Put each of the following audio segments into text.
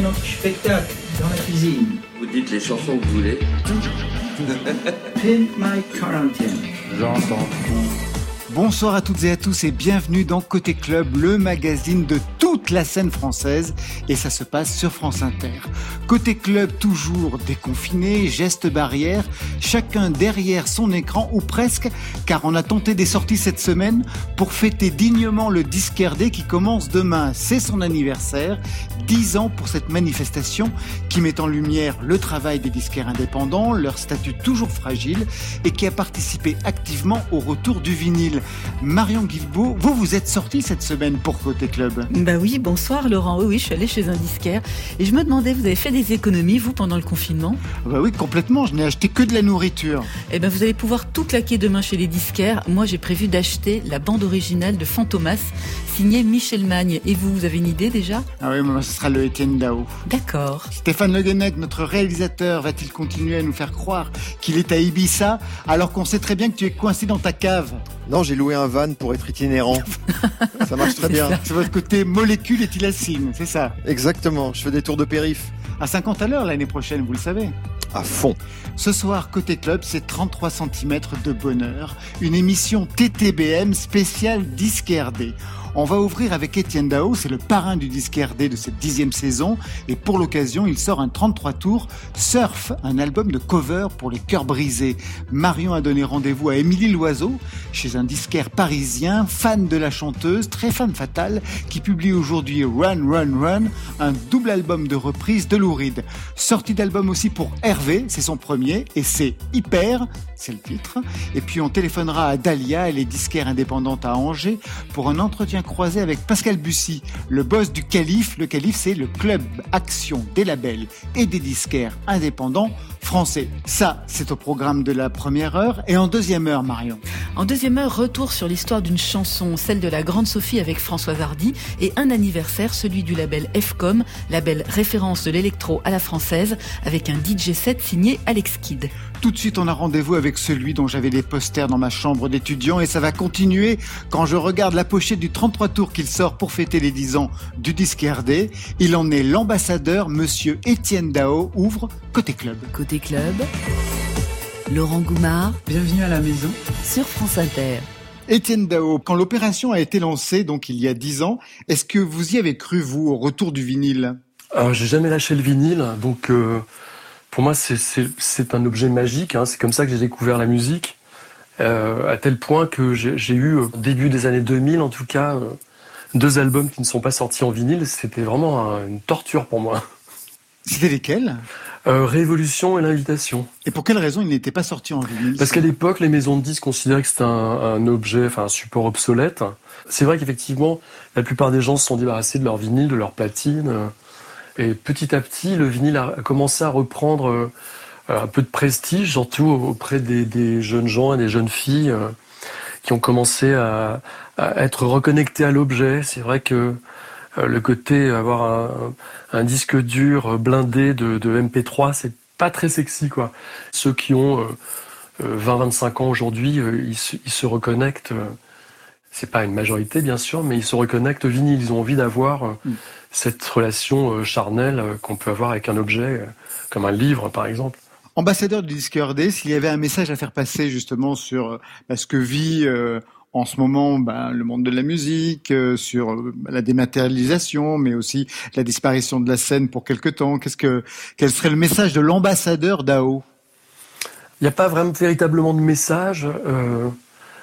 notre spectacle dans la cuisine. Vous dites les chansons que vous voulez. Pin my quarantine. J'entends tout. Bonsoir à toutes et à tous et bienvenue dans Côté Club, le magazine de toute la scène française et ça se passe sur France Inter. Côté Club toujours déconfiné, gestes barrières, chacun derrière son écran ou presque car on a tenté des sorties cette semaine pour fêter dignement le Disquerdé qui commence demain, c'est son anniversaire, 10 ans pour cette manifestation qui met en lumière le travail des disquaires indépendants, leur statut toujours fragile et qui a participé activement au retour du vinyle. Marion Guilbault, vous vous êtes sortie cette semaine pour Côté Club. Bah oui, bonsoir Laurent. Oui, oui, je suis allée chez un disquaire et je me demandais, vous avez fait des économies vous pendant le confinement? Bah oui, complètement. Je n'ai acheté que de la nourriture. Eh ben, vous allez pouvoir tout claquer demain chez les disquaires. Moi, j'ai prévu d'acheter la bande originale de Fantomas, signée Michel Magne. Et vous, vous avez une idée déjà? Ah oui, moi, ce sera le Étienne Dao. D'accord. Stéphane Le Guenec, notre réalisateur, va-t-il continuer à nous faire croire qu'il est à Ibiza alors qu'on sait très bien que tu es coincé dans ta cave? Non, j'ai loué un van pour être itinérant. ça marche très bien. C'est votre côté molécule éthylacine, c'est ça Exactement, je fais des tours de périph. À 50 à l'heure l'année prochaine, vous le savez. À fond. Ce soir, côté club, c'est 33 cm de bonheur, une émission TTBM spéciale disque RD. On va ouvrir avec Étienne Dao, c'est le parrain du disque RD de cette dixième saison, et pour l'occasion, il sort un 33 tours, Surf, un album de cover pour les cœurs brisés. Marion a donné rendez-vous à Émilie Loiseau, chez un disquaire parisien, fan de la chanteuse, très fan fatale, qui publie aujourd'hui Run Run Run, un double album de reprise de Lou Reed. Sortie d'album aussi pour Hervé, c'est son premier, et c'est Hyper, c'est le titre. Et puis on téléphonera à Dahlia, elle est disquaire indépendante à Angers, pour un entretien croisé avec Pascal Bussy, le boss du Calife. Le Calife, c'est le club action des labels et des disquaires indépendants français. Ça, c'est au programme de la première heure. Et en deuxième heure, Marion En deuxième heure, retour sur l'histoire d'une chanson, celle de la Grande Sophie avec Françoise Hardy, et un anniversaire, celui du label FCOM, label référence de l'électro à la française, avec un DJ set signé Alex Kidd. Tout de suite, on a rendez-vous avec celui dont j'avais des posters dans ma chambre d'étudiant et ça va continuer quand je regarde la pochette du 33 tours qu'il sort pour fêter les 10 ans du disque RD. Il en est l'ambassadeur, monsieur Étienne Dao, ouvre Côté Club. Côté club, Laurent Goumard Bienvenue à la maison. sur France Inter. Étienne Dao, quand l'opération a été lancée, donc il y a 10 ans, est-ce que vous y avez cru, vous, au retour du vinyle? Alors, j'ai jamais lâché le vinyle, donc euh, pour moi, c'est- un objet magique. hein. C'est comme ça que j'ai découvert la musique, euh, à tel point que j'ai j'ai eu, au début des années 2000 en tout cas, euh, deux albums qui ne sont pas sortis en vinyle. C'était vraiment un- une torture pour moi. C'était lesquels? Euh, Révolution et l'invitation. Et pour quelle raison il n'était pas sorti en vinyle? Parce qu'à l'époque, les maisons de disques considéraient que c'était un, un objet, enfin un support obsolète. C'est vrai qu'effectivement, la plupart des gens se sont débarrassés de leur vinyle, de leur platine. euh, Et petit à petit, le vinyle a commencé à reprendre euh, un peu de prestige, surtout auprès des, des jeunes gens et des jeunes filles qui ont commencé à, à être reconnectés à l'objet. C'est vrai que le côté avoir un, un disque dur blindé de, de MP3, c'est pas très sexy, quoi. Ceux qui ont euh, euh, 20-25 ans aujourd'hui, euh, ils, se- ils se reconnectent. euh, c'est pas une majorité, bien sûr, mais ils se reconnectent au vinyle. Ils ont envie d'avoir euh, Mm. cette relation euh, charnelle euh, qu'on peut avoir avec un objet, euh, comme un livre, par exemple. Ambassadeur du disque RD, s'il y avait un message à faire passer justement sur euh, bah, ce que vit euh, en ce moment bah, le monde de la musique, euh, sur euh, la dématérialisation, mais aussi la disparition de la scène pour quelque temps, qu'est-ce que quel serait le message de l'ambassadeur d'AO Il n'y a pas vraiment véritablement de message. euh,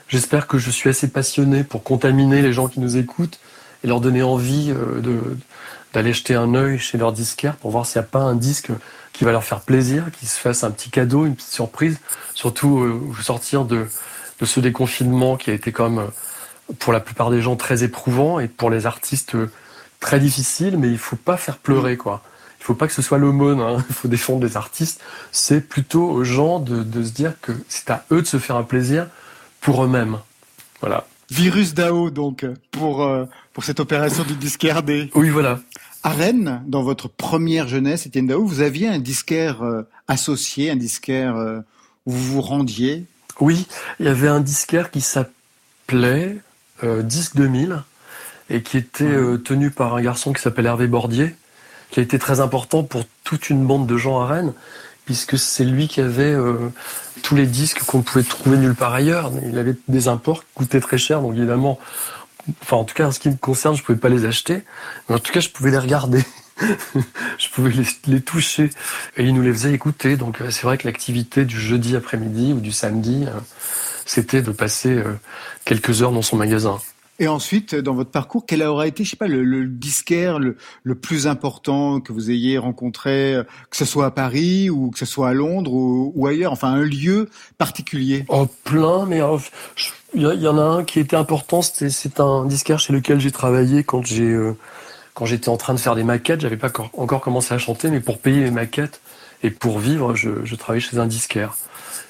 J'espère que je suis assez passionné pour contaminer les gens qui nous écoutent et leur donner envie euh, d'aller jeter un œil chez leur disquaire pour voir s'il n'y a pas un disque qui va leur faire plaisir, qui se fasse un petit cadeau, une petite surprise. Surtout euh, sortir de, de ce déconfinement qui a été quand même, euh, pour la plupart des gens, très éprouvant et pour les artistes euh, très difficile, mais il faut pas faire pleurer, quoi. Il faut pas que ce soit l'aumône, hein. il faut défendre les artistes. C'est plutôt aux gens de, de se dire que c'est à eux de se faire un plaisir pour eux-mêmes. Voilà. Virus DAO donc pour euh, pour cette opération du disque RD. Oui, voilà. À Rennes, dans votre première jeunesse, Étienne Dao, vous aviez un disquaire euh, associé, un disquaire euh, où vous vous rendiez. Oui, il y avait un disquaire qui s'appelait euh, Disque 2000 et qui était euh, tenu par un garçon qui s'appelle Hervé Bordier, qui a été très important pour toute une bande de gens à Rennes, puisque c'est lui qui avait euh, tous les disques qu'on pouvait trouver nulle part ailleurs. Il avait des imports qui coûtaient très cher, donc évidemment, enfin en tout cas en ce qui me concerne, je pouvais pas les acheter, mais en tout cas je pouvais les regarder. je pouvais les, les, toucher et il nous les faisait écouter. Donc euh, c'est vrai que l'activité du jeudi après-midi ou du samedi, euh, c'était de passer euh, quelques heures dans son magasin. Et ensuite, dans votre parcours, quel aura été, je sais pas, le, le disquaire le, le, plus important que vous ayez rencontré, que ce soit à Paris ou que ce soit à Londres ou, ou ailleurs, enfin un lieu particulier? Oh, plein, mais il y, y, en a un qui était important. C'est un disquaire chez lequel j'ai travaillé quand j'ai euh, quand j'étais en train de faire des maquettes. J'avais pas encore commencé à chanter, mais pour payer mes maquettes et pour vivre, je, je travaillais chez un disquaire.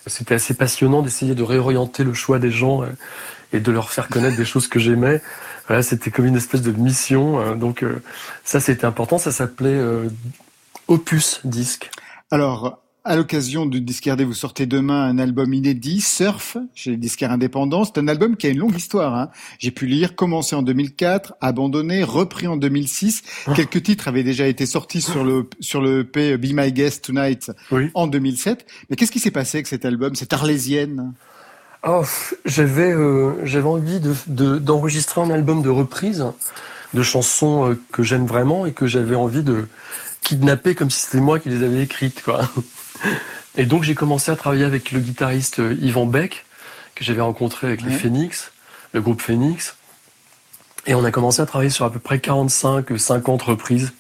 C'était assez passionnant d'essayer de réorienter le choix des gens et de leur faire connaître des choses que j'aimais. Voilà, c'était comme une espèce de mission. Donc ça, c'était important. Ça s'appelait euh, Opus Disque. Alors, à l'occasion du Disquaire vous sortez demain un album inédit, Surf, chez les disquaires indépendants. C'est un album qui a une longue histoire. Hein. J'ai pu lire, commencé en 2004, abandonné, repris en 2006. Oh. Quelques titres avaient déjà été sortis sur le sur le EP Be My Guest Tonight oui. en 2007. Mais qu'est-ce qui s'est passé avec cet album, cette arlésienne? Oh, j'avais euh, j'avais envie de d'enregistrer de, un album de reprise de chansons euh, que j'aime vraiment et que j'avais envie de kidnapper comme si c'était moi qui les avais écrites quoi. Et donc j'ai commencé à travailler avec le guitariste euh, Yvan Beck que j'avais rencontré avec ouais. les Phoenix, le groupe Phoenix. Et on a commencé à travailler sur à peu près 45 50 reprises.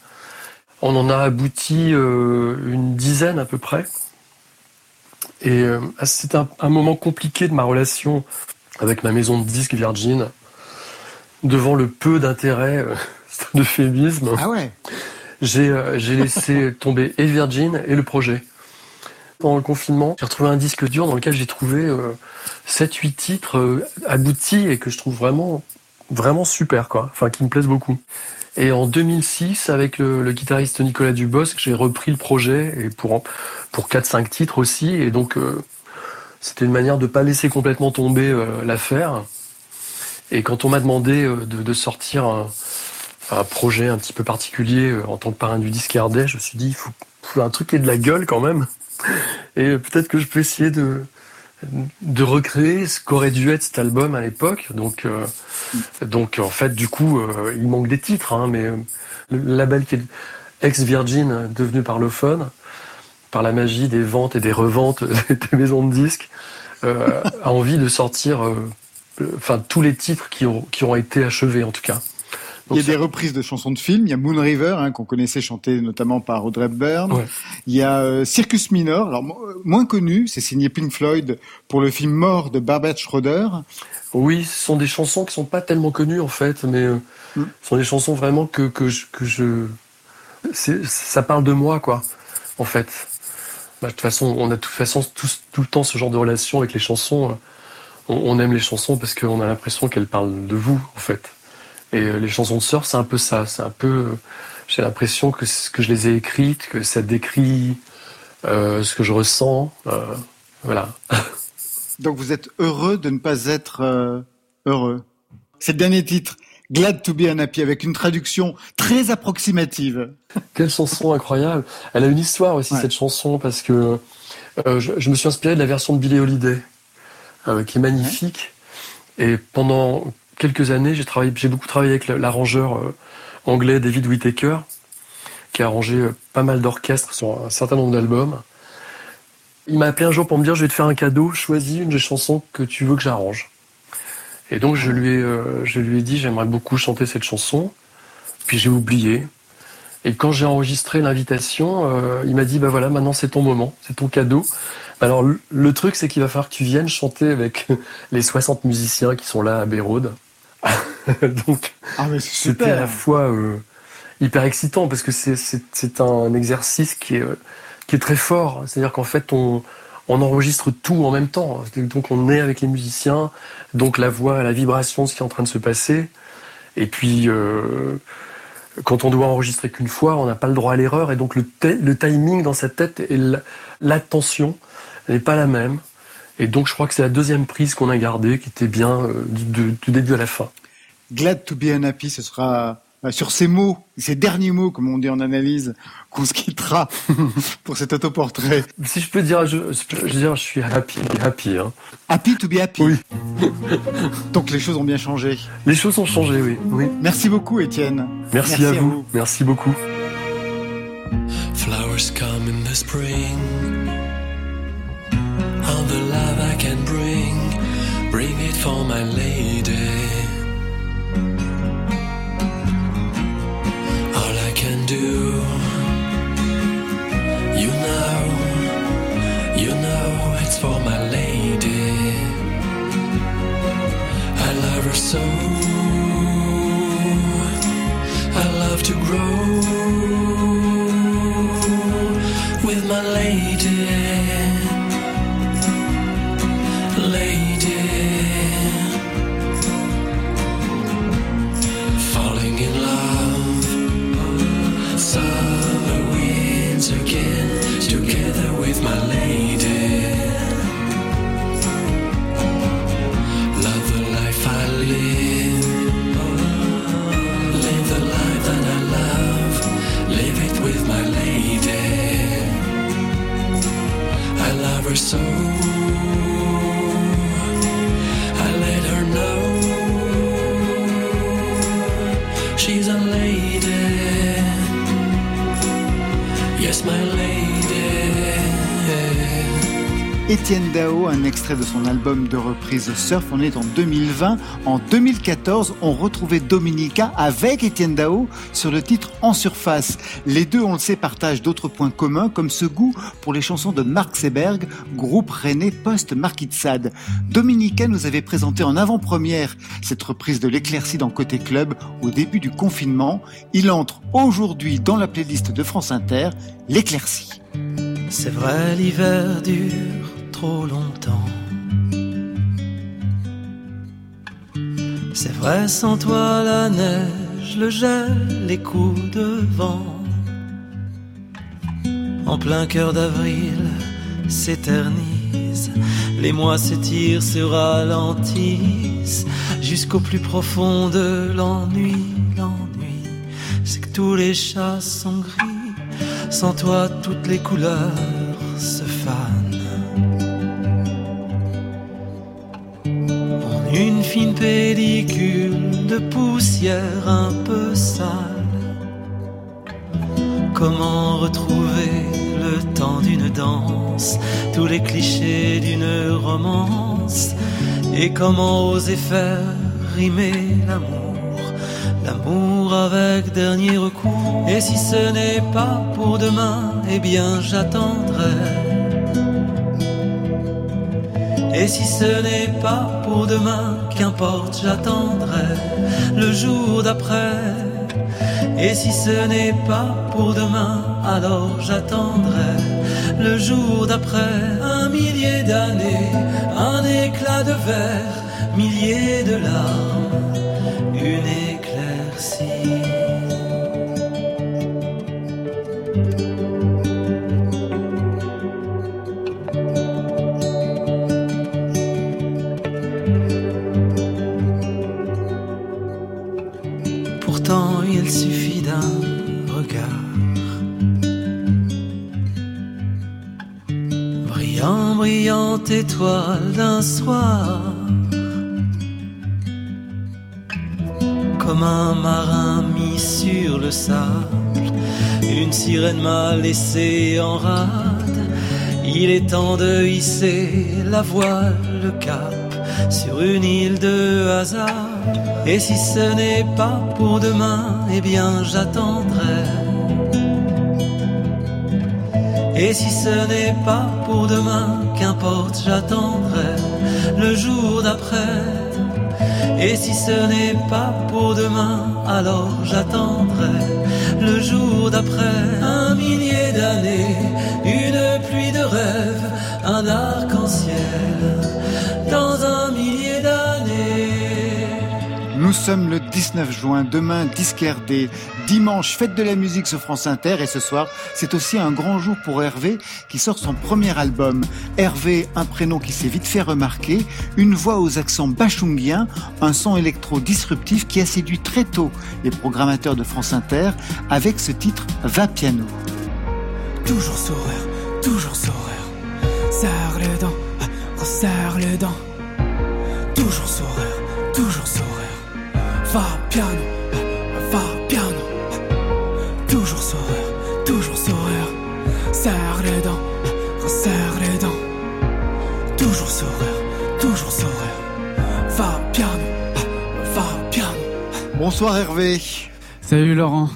On en a abouti euh, une dizaine à peu près. Et euh, c'était un, un, moment compliqué de ma relation avec ma maison de disques Virgin, devant le peu d'intérêt, euh, d'euphémisme. Ah ouais J'ai euh, laissé tomber et Virgin et le projet. Pendant le confinement, j'ai retrouvé un disque dur dans lequel j'ai trouvé euh, 7-8 titres euh, aboutis et que je trouve vraiment, vraiment super, quoi. Enfin, qui me plaisent beaucoup. Et en 2006, avec le, guitariste Nicolas Dubosc, j'ai repris le projet et pour, pour 4-5 titres aussi. Et donc, euh, c'était une manière de pas laisser complètement tomber euh, l'affaire. Et quand on m'a demandé euh, de, sortir un, projet un petit peu particulier euh, en tant que parrain du disque Ardais, je me suis dit, il faut, faut un truc qui ait de la gueule quand même. Et peut-être que je peux essayer de, recréer ce qu'aurait dû être cet album à l'époque. Donc, euh, en fait, du coup, euh, il manque des titres, hein, mais euh, le label qui est ex-Virgin, devenu parlophone, par la magie des ventes et des reventes des maisons de disques, a envie de sortir, enfin tous les titres qui ont été achevés en tout cas. Il y a ça... des reprises de chansons de films. Il y a Moon River, hein, qu'on connaissait chanter notamment par Audrey Hepburn. Ouais. Il y a euh, Circus Minor, alors moins connu, c'est signé Pink Floyd pour le film Mort de Barbara Schroeder. Oui, ce sont des chansons qui sont pas tellement connues en fait, mais euh, mm. ce sont des chansons vraiment que que je, que je ça parle de moi quoi, en fait. Bah, de toute façon, on a de toute façon tout, tout le temps ce genre de relation avec les chansons. On, on aime les chansons parce qu'on a l'impression qu'elles parlent de vous en fait. Et euh, les chansons de surf, c'est un peu ça. C'est un peu. euh, J'ai l'impression que, que je les ai écrites, que ça décrit euh, ce que je ressens. Euh, voilà. Donc vous êtes heureux de ne pas être euh, heureux. C'est le dernier titre. Glad to be unhappy avec une traduction très approximative. Quelle chanson incroyable. Elle a une histoire aussi ouais. cette chanson parce que je, je, me suis inspiré de la version de Billie Holiday qui est magnifique. Ouais. Et pendant quelques années, j'ai beaucoup travaillé avec l'arrangeur euh, anglais David Whittaker, qui a arrangé euh, pas mal d'orchestres sur un certain nombre d'albums. Il m'a appelé un jour pour me dire, je vais te faire un cadeau, choisis une des chansons que tu veux que j'arrange. Et donc je lui ai, euh, dit, j'aimerais beaucoup chanter cette chanson. Puis j'ai oublié. Et quand j'ai enregistré l'invitation, il m'a dit, bah voilà, maintenant c'est ton moment, c'est ton cadeau. Alors le, truc, c'est qu'il va falloir que tu viennes chanter avec les 60 musiciens qui sont là à Beyrouth. Donc, ah, c'était à la fois euh, hyper excitant parce que c'est un exercice qui est, qui est très fort. C'est-à-dire qu'en fait, on, on enregistre tout en même temps. Donc, on est avec les musiciens, donc la voix, la vibration, ce qui est en train de se passer. Et puis, euh, quand on doit enregistrer qu'une fois, on n'a pas le droit à l'erreur. Et donc, le, le, timing dans sa tête et l'attention n'est pas la même. Et donc, je crois que c'est la deuxième prise qu'on a gardée, qui était bien euh, du, du, début à la fin. Glad to be unhappy, ce sera euh, sur ces mots, ces derniers mots, comme on dit en analyse, qu'on se quittera pour cet autoportrait. Si je peux dire, je, je, dire, je suis happy, happy. Hein. Happy to be happy. Oui. Donc les choses ont bien changé. Les choses ont changé, oui. oui. Merci beaucoup, Étienne. Merci, à, vous. Merci beaucoup. Flowers come in the spring. All the love I can bring, bring it for my lady. All I can do, you know, you know it's for my lady. I love her so. I love to grow with my lady. Étienne Dao, un extrait de son album de reprise Surf. On est en 2020. En 2014, on retrouvait Dominica avec Étienne Dao sur le titre En surface. Les deux, on le sait, partagent d'autres points communs comme ce goût pour les chansons de Mark Seberg, groupe rennais post-Marquis de Sade. Dominica nous avait présenté en avant-première cette reprise de l'éclaircie dans Côté Club au début du confinement. Il entre aujourd'hui dans la playlist de France Inter, l'éclaircie. C'est vrai, l'hiver dure trop longtemps. C'est vrai, sans toi, la neige, le gel, les coups de vent. En plein cœur d'avril s'éternisent, les mois s'étirent, se ralentissent, jusqu'au plus profond de l'ennui. L'ennui, c'est que tous les chats sont gris, sans toi, toutes les couleurs se fanent. Une fine pellicule de poussière un peu sale. Comment retrouver le temps d'une danse, tous les clichés d'une romance, et comment oser faire rimer l'amour, l'amour avec dernier recours. Et si ce n'est pas pour demain, eh bien j'attendrai. Et si ce n'est pas pour demain, qu'importe, j'attendrai le jour d'après. Et si ce n'est pas pour demain, alors j'attendrai le jour d'après. Un millier d'années, un éclat de verre, milliers de larmes, une Pourtant, il suffit d'un regard. Brillant, brillante étoile d'un soir. Comme un marin mis sur le sable, une sirène m'a laissé en rade. Il est temps de hisser la voile, le cap sur une île de hasard. Et si ce n'est pas pour demain, eh bien j'attendrai. Et si ce n'est pas pour demain, qu'importe, j'attendrai le jour d'après. Et si ce n'est pas pour demain, alors j'attendrai le jour d'après. Un millier d'années, une pluie de rêves, un arc-en-ciel sommes le 19 juin, demain disque RD, dimanche fête de la musique sur France Inter et ce soir c'est aussi un grand jour pour Hervé qui sort son premier album. Hervé, un prénom qui s'est vite fait remarquer, une voix aux accents bachungiens, un son électro disruptif qui a séduit très tôt les programmateurs de France Inter avec ce titre Va piano. Toujours sourire, toujours sourire, serre les dents, resserre les dents, toujours sourire, toujours sourire. Va piano, va piano. Toujours sourire, toujours sourire. Serre les dents, resserre les dents. Toujours sourire, toujours sourire. Va piano, va piano. Bonsoir Hervé. Salut Laurent.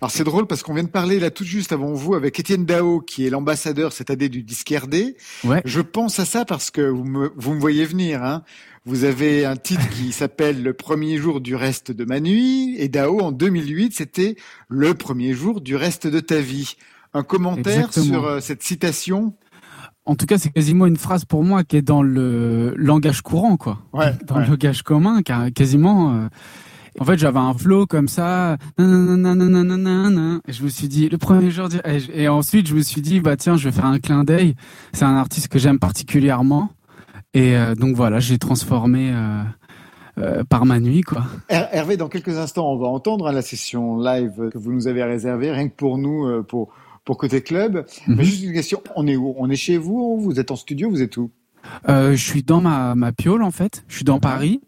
Alors c'est drôle parce qu'on vient de parler là tout juste avant vous avec Étienne Dao qui est l'ambassadeur cette année du disque RD. Ouais. Je pense à ça parce que vous me, vous me voyez venir. Hein. Vous avez un titre qui s'appelle Le premier jour du reste de ma nuit. Et Dao, en 2008, c'était Le premier jour du reste de ta vie. Un commentaire Exactement. sur euh, cette citation? En tout cas, c'est quasiment une phrase pour moi qui est dans le langage courant, quoi. Ouais, dans ouais. le langage commun, car quasiment. Euh... En fait, j'avais un flow comme ça. Et je me suis dit, le premier jour du... Et ensuite, je me suis dit, bah tiens, je vais faire un clin d'œil. C'est un artiste que j'aime particulièrement. Et euh, donc voilà, j'ai transformé euh, euh, par ma nuit, quoi. Her- Hervé, dans quelques instants, on va entendre hein, la session live que vous nous avez réservée, rien que pour nous, pour, pour Côté Club. Mhm. Mais juste une question, on est où? On est chez vous? Vous êtes en studio? Vous êtes où? Euh, je suis dans ma, ma piole en fait. Je suis dans Paris.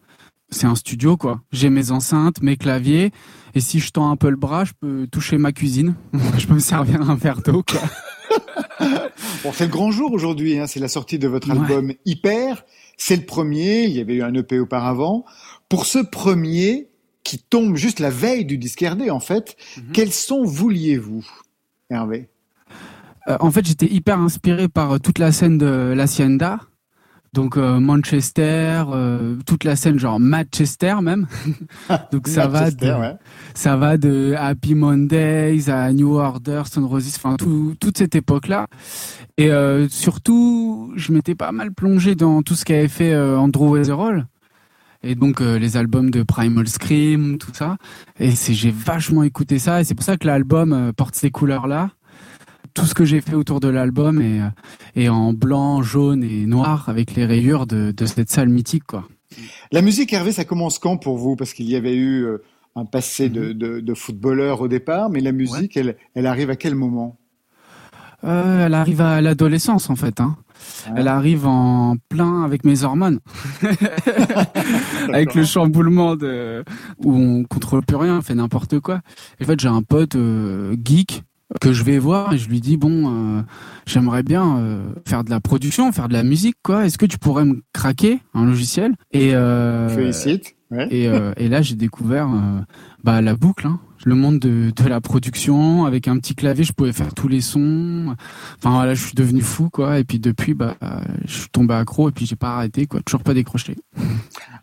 C'est un studio quoi. J'ai mes enceintes, mes claviers. Et si je tends un peu le bras, je peux toucher ma cuisine. je peux me servir un verre d'eau quoi. Bon, c'est le grand jour aujourd'hui, hein, c'est la sortie de votre Ouais. album Hyper. C'est le premier, il y avait eu un EP auparavant. Pour ce premier, qui tombe juste la veille du disque RD en fait, Mhm. quels sons vouliez-vous, Hervé? Euh, en fait, j'étais hyper inspiré par euh, toute la scène de l'Hacienda. Donc euh, Manchester, euh, toute la scène genre Manchester même. Donc ça va de, ouais. Ça va de Happy Mondays à New Order, Stone Roses, enfin tout, toute cette époque-là. Et euh, surtout, je m'étais pas mal plongé dans tout ce qu'avait fait euh, Andrew Weatherall. Et donc euh, les albums de Primal Scream, tout ça. Et j'ai vachement écouté ça. Et c'est pour ça que l'album porte ces couleurs-là. Tout ce que j'ai fait autour de l'album est, en blanc, jaune et noir avec les rayures de, de cette salle mythique, quoi. La musique, Hervé, ça commence quand pour vous? Parce qu'il y avait eu un passé Mhm. de, de, de footballeur au départ, mais la musique, elle, elle arrive à quel moment? Euh, elle arrive à l'adolescence en fait. Hein. Ah. Elle arrive en plein avec mes hormones, avec le chamboulement de où on contrôle plus rien, on fait n'importe quoi. Et en fait, j'ai un pote euh, geek que je vais voir et je lui dis bon, euh, j'aimerais bien euh, faire de la production, faire de la musique quoi. Est-ce que tu pourrais me craquer un logiciel? Et euh, Félicite. Ouais. et, euh, et là, j'ai découvert euh, bah, la boucle, hein. le monde de, de la production. Avec un petit clavier, je pouvais faire tous les sons. Enfin voilà, je suis devenu fou, quoi. Et puis depuis, bah, je suis tombé accro et puis j'ai pas arrêté, quoi. Toujours pas décroché.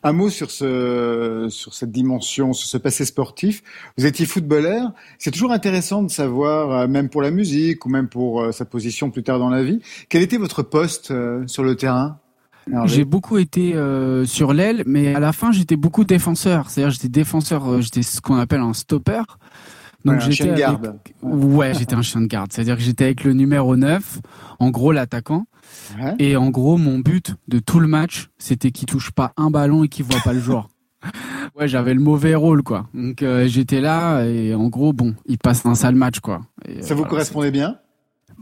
Un mot sur ce sur cette dimension, sur ce passé sportif. Vous étiez footballeur. C'est toujours intéressant de savoir, euh, même pour la musique ou même pour euh, sa position plus tard dans la vie, quel était votre poste sur le terrain? J'ai beaucoup été euh, sur l'aile, mais à la fin, j'étais beaucoup défenseur. C'est-à-dire, j'étais défenseur, euh, j'étais ce qu'on appelle un stopper. Ouais, un j'étais chien de avec- garde. Ouais, j'étais un chien de garde. C'est-à-dire que j'étais avec le numéro 9, en gros l'attaquant. Ouais. Et en gros, mon but de tout le match, c'était qu'il touche pas un ballon et qu'il voit pas le joueur. Ouais, j'avais le mauvais rôle, quoi. Donc euh, j'étais là et en gros, bon, il passe un sale match, quoi. Et, Ça euh, vous voilà, correspondait bien?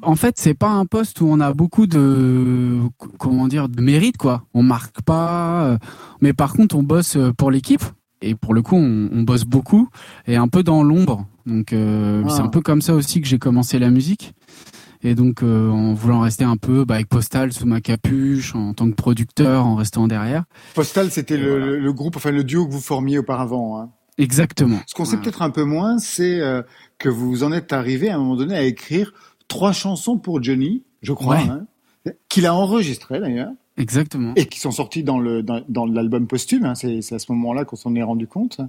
En fait, c'est pas un poste où on a beaucoup de comment dire de mérite, quoi. On marque pas, euh, mais par contre, on bosse euh, pour l'équipe. Et pour le coup, on, on bosse beaucoup et un peu dans l'ombre. Donc euh, Ah. c'est un peu comme ça aussi que j'ai commencé la musique. Et donc, euh, en voulant rester un peu bah, avec Postal sous ma capuche, en tant que producteur, en restant derrière. Postal, c'était le, voilà. le- le groupe, enfin le duo que vous formiez auparavant. Hein. Exactement. Ce qu'on sait peut-être un peu moins, c'est euh, que vous en êtes arrivé à un moment donné à écrire trois chansons pour Johnny, je crois, Ouais. hein, qu'il a enregistrées d'ailleurs. Exactement. et qui sont sortis dans le dans, dans l'album posthume. Hein, c'est c'est à ce moment-là qu'on s'en est rendu compte.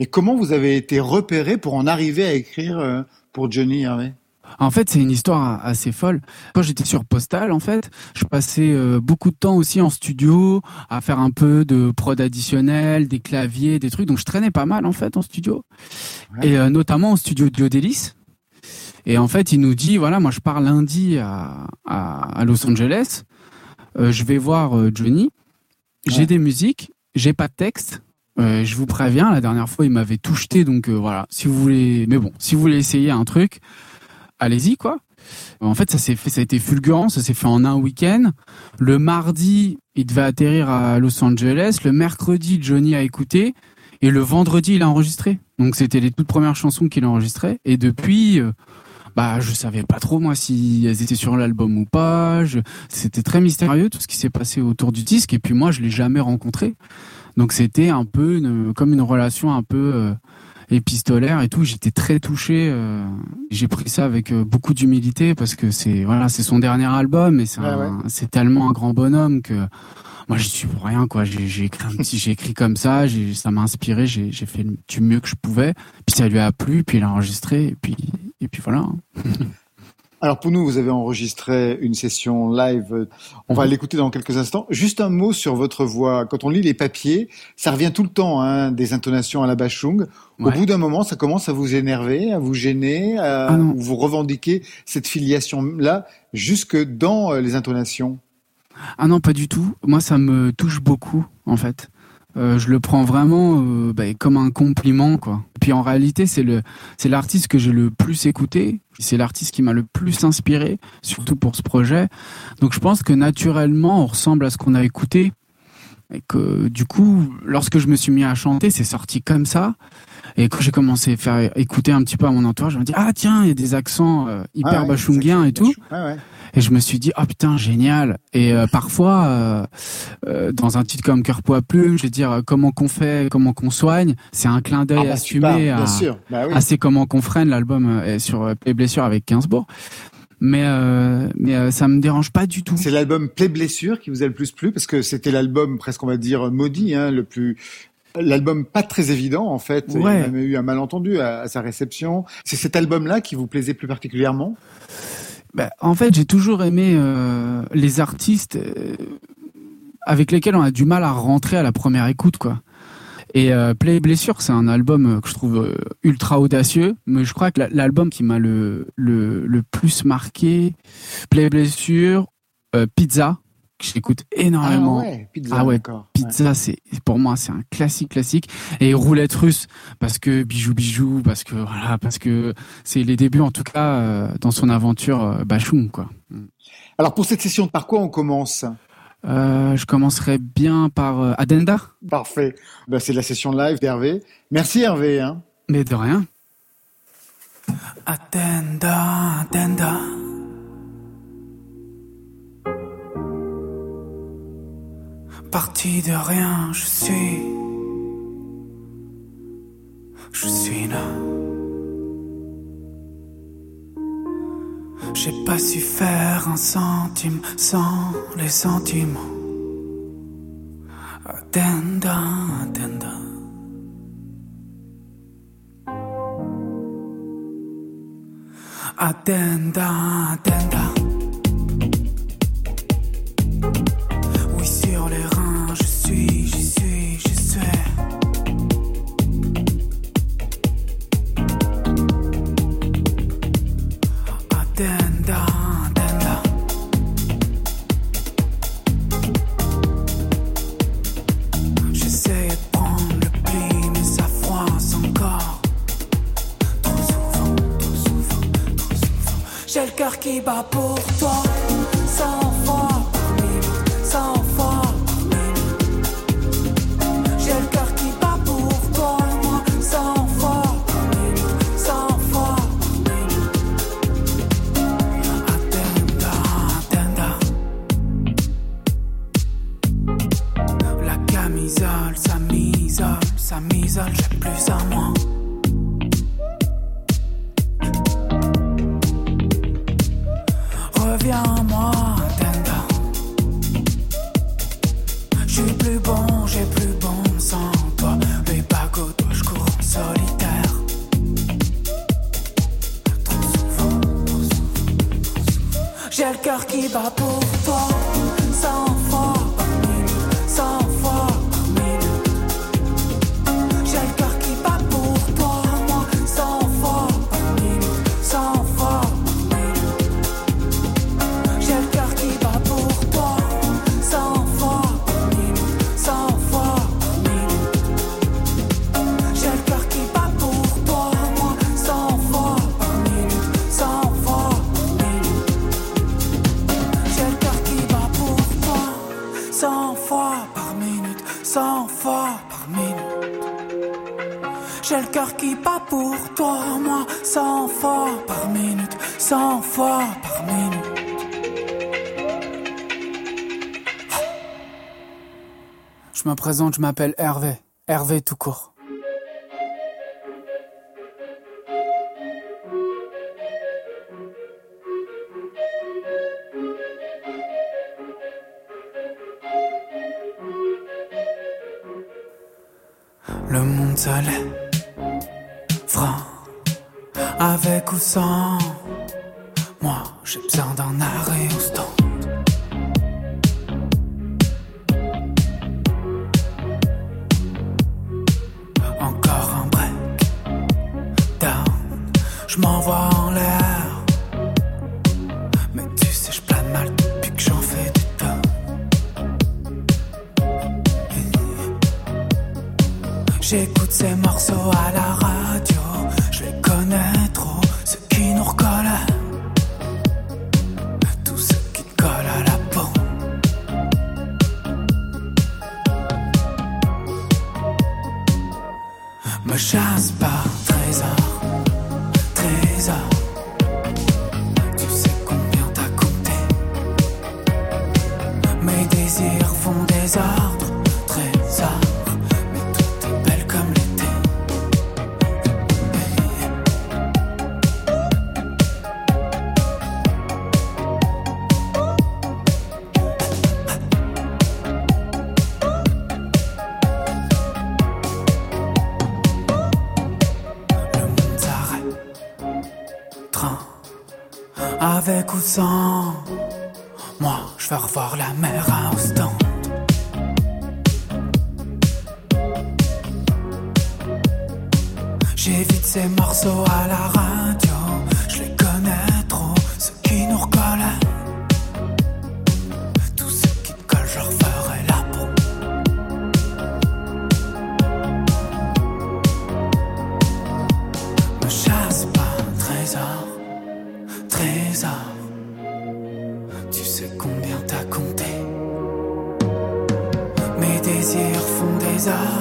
Et comment vous avez été repéré pour en arriver à écrire euh, pour Johnny Hervé? En fait, c'est une histoire assez folle. Quand j'étais sur Postal, en fait, je passais euh, beaucoup de temps aussi en studio à faire un peu de prod additionnel, des claviers, des trucs. Donc, je traînais pas mal en fait en studio, et euh, notamment au studio de Délice. Et en fait, il nous dit voilà, moi je pars lundi à, à, Los Angeles. Euh, je vais voir Johnny. J'ai des musiques, j'ai pas de texte. je vous préviens, la dernière fois, il m'avait tout jeté, donc voilà. Si vous voulez, mais bon, si vous voulez essayer un truc, allez-y quoi. En fait, ça s'est fait, ça a été fulgurant, ça s'est fait en un week-end. Le mardi, il devait atterrir à Los Angeles. Le mercredi, Johnny a écouté. Et le vendredi, il a enregistré. Donc, c'était les toutes premières chansons qu'il a enregistrées. Et depuis, euh, bah, je savais pas trop, moi, si elles étaient sur l'album ou pas. C'était très mystérieux, tout ce qui s'est passé autour du disque. Et puis, moi, je l'ai jamais rencontré. Donc, c'était un peu comme une relation un peu, euh, épistolaire et tout. J'étais très touché. Euh, j'ai pris ça avec euh, beaucoup d'humilité parce que c'est voilà, c'est son dernier album et c'est tellement un grand bonhomme que moi j'y suis pour rien quoi. J'ai écrit un petit, j'ai écrit comme ça, ça m'a inspiré. J'ai fait du mieux que je pouvais. Puis ça lui a plu, puis il a enregistré et puis et puis voilà. Alors pour nous, vous avez enregistré une session live. On va mhm. l'écouter dans quelques instants. Juste un mot sur votre voix. Quand on lit les papiers, ça revient tout le temps, hein, des intonations à la Bachung. Au bout d'un moment, ça commence à vous énerver, à vous gêner, à ah vous revendiquer cette filiation-là jusque dans euh, les intonations. Ah non, pas du tout. Moi, ça me touche beaucoup, en fait. Euh, je le prends vraiment euh, bah, comme un compliment quoi. Puis en réalité, c'est le c'est l'artiste que j'ai le plus écouté, c'est l'artiste qui m'a le plus inspiré, surtout pour ce projet. Donc je pense que naturellement, on ressemble à ce qu'on a écouté et que du coup, lorsque je me suis mis à chanter, c'est sorti comme ça. Et quand j'ai commencé à faire écouter un petit peu à mon entourage, je me dis ah tiens, il y a des accents euh, hyper ah et tout. ouais. Et je me suis dit, oh putain, génial. Et euh, parfois, euh, dans un titre comme Cœur poids plume, je veux dire, comment qu'on fait, comment qu'on soigne, c'est un clin d'œil ah bah, assumé à, bah à c'est comment qu'on freine l'album sur Play Blessure avec Gainsbourg. Mais mais ça me dérange pas du tout. C'est l'album Play Blessure qui vous a le plus plu parce que c'était l'album presque on va dire maudit, hein, le plus l'album pas très évident en fait. Il y a même eu un malentendu à, à sa réception. C'est cet album-là qui vous plaisait plus particulièrement? Bah, en fait, j'ai toujours aimé euh, les artistes euh, avec lesquels on a du mal à rentrer à la première écoute, quoi. Et euh, Play Blessure, c'est un album que je trouve ultra audacieux, mais je crois que l'album qui m'a le, le, le plus marqué, Play Blessure, Pizza, j'écoute énormément. Ah ouais, pizza. Ah ouais, pizza, c'est pour moi c'est un classique classique. Et roulette russe parce que bijou bijou, parce que voilà, parce que c'est les débuts en tout cas euh, dans son aventure euh, Bachoum quoi. Alors pour cette session, par quoi on commence? Euh, Je commencerai bien par euh, Adenda. Parfait. Bah, c'est la session live d'Hervé. Merci Hervé. Hein. Mais de rien. Adenda, Adenda. Parti de rien, je suis. Je suis là. J'ai pas su faire un centime sans les sentiments. Attenda, attenda. Attenda, attenda. Qui bat pour Je me présente, je m'appelle Hervé. Hervé tout court. Le monde seul franc, avec ou sans. Moi, j'ai besoin d'un arrêt Tu sais combien t'as compté. Mes désirs font des ordres.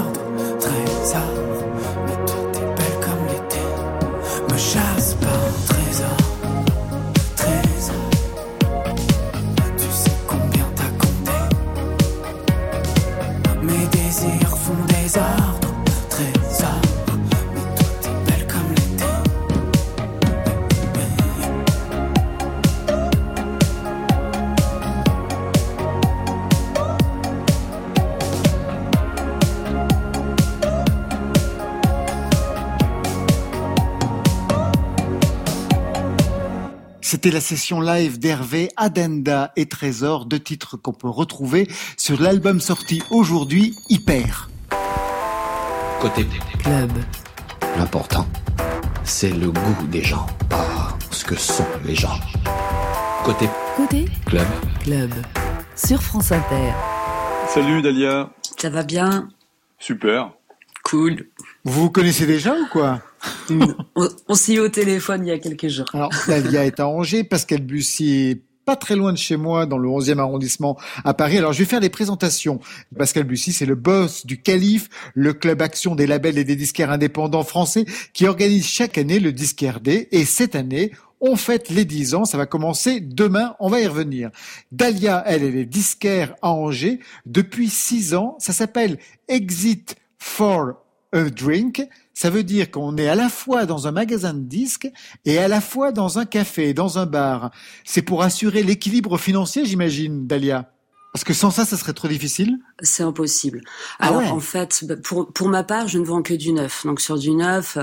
C'était la session live d'Hervé, Adenda et Trésor, deux titres qu'on peut retrouver sur l'album sorti aujourd'hui, Hyper. Côté Club. L'important, c'est le goût des gens, pas ce que sont les gens. Côté Côté club. Club. Sur France Inter. Salut Dalia. Ça va bien? Super. Cool. Vous vous connaissez déjà ou quoi? On, s'est eu au téléphone il y a quelques jours. Alors, Dalia est à Angers, Pascal Bussy est pas très loin de chez moi, dans le 11e arrondissement à Paris. Alors, je vais faire les présentations. Pascal Bussy, c'est le boss du Calife, le club action des labels et des disquaires indépendants français qui organise chaque année le Disque RD. Et cette année, on fête les 10 ans. Ça va commencer demain. On va y revenir. Dalia, elle, elle est disquaire à Angers depuis 6 ans. Ça s'appelle Exit for a Drink. Ça veut dire qu'on est à la fois dans un magasin de disques et à la fois dans un café, dans un bar. C'est pour assurer l'équilibre financier, j'imagine, Dalia. Parce que sans ça, ça serait trop difficile. C'est impossible. Ah Alors ouais. en fait, bah, pour pour ma part, je ne vends que du neuf. Donc sur du neuf,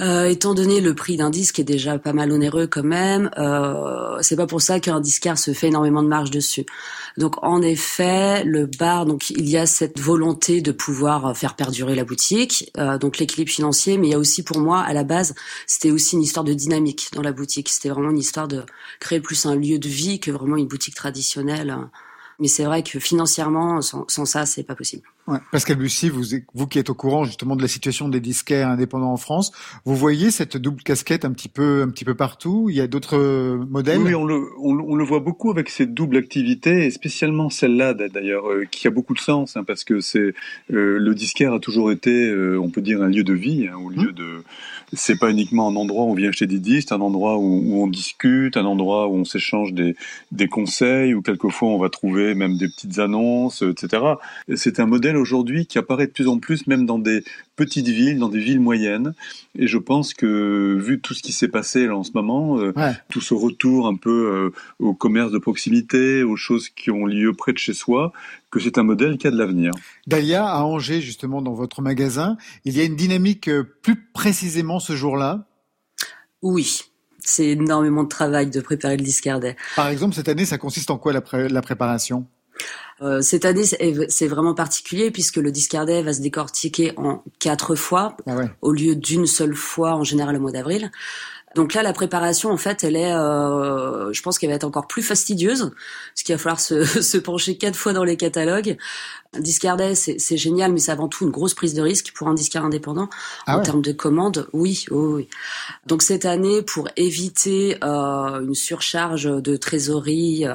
euh, Euh, étant donné le prix d'un disque est déjà pas mal onéreux quand même, euh, c'est pas pour ça qu'un disquaire se fait énormément de marge dessus. Donc en effet, le bar, donc il y a cette volonté de pouvoir faire perdurer la boutique, euh, donc l'équilibre financier, mais il y a aussi pour moi à la base, c'était aussi une histoire de dynamique dans la boutique. C'était vraiment une histoire de créer plus un lieu de vie que vraiment une boutique traditionnelle. Mais c'est vrai que financièrement, sans, sans ça, c'est pas possible. Ouais. Pascal Bussy, vous, vous qui êtes au courant justement de la situation des disquaires indépendants en France, vous voyez cette double casquette un petit peu, un petit peu partout? Il y a d'autres modèles? Oui, on le, on, on, le voit beaucoup avec cette double activité, et spécialement celle-là d'ailleurs, euh, qui a beaucoup de sens, hein, parce que c'est euh, le disquaire a toujours été, euh, on peut dire, un lieu de vie, hein, au lieu Mmh. de. C'est pas uniquement un endroit où on vient acheter des disques, un endroit où, on discute, un endroit où on s'échange des, conseils, où quelquefois on va trouver même des petites annonces, etc. Et C'est un modèle aujourd'hui qui apparaît de plus en plus, même dans des petites villes, dans des villes moyennes. Et je pense que, vu tout ce qui s'est passé là en ce moment, euh, Ouais. tout ce retour un peu euh, au commerce de proximité, aux choses qui ont lieu près de chez soi, que c'est un modèle qui a de l'avenir. Dalia, à Angers, justement, dans votre magasin, il y a une dynamique euh, plus précisément ce jour-là? Oui, c'est énormément de travail de préparer le disquaire day. Par exemple, cette année, ça consiste en quoi la, pré- la préparation? Euh, cette année, c'est c'est vraiment particulier puisque le disquaire day va se décortiquer en quatre fois Ah ouais. au lieu d'une seule fois en général au mois d'avril. Donc là, la préparation, en fait, elle est, euh, je pense qu'elle va être encore plus fastidieuse, parce qu'il va falloir se, se pencher quatre fois dans les catalogues. Day, c'est génial, mais c'est avant tout une grosse prise de risque pour un disquaire indépendant Ah en ouais. termes de commandes. Oui, oui, oui. Donc cette année, pour éviter euh, une surcharge de trésorerie, euh,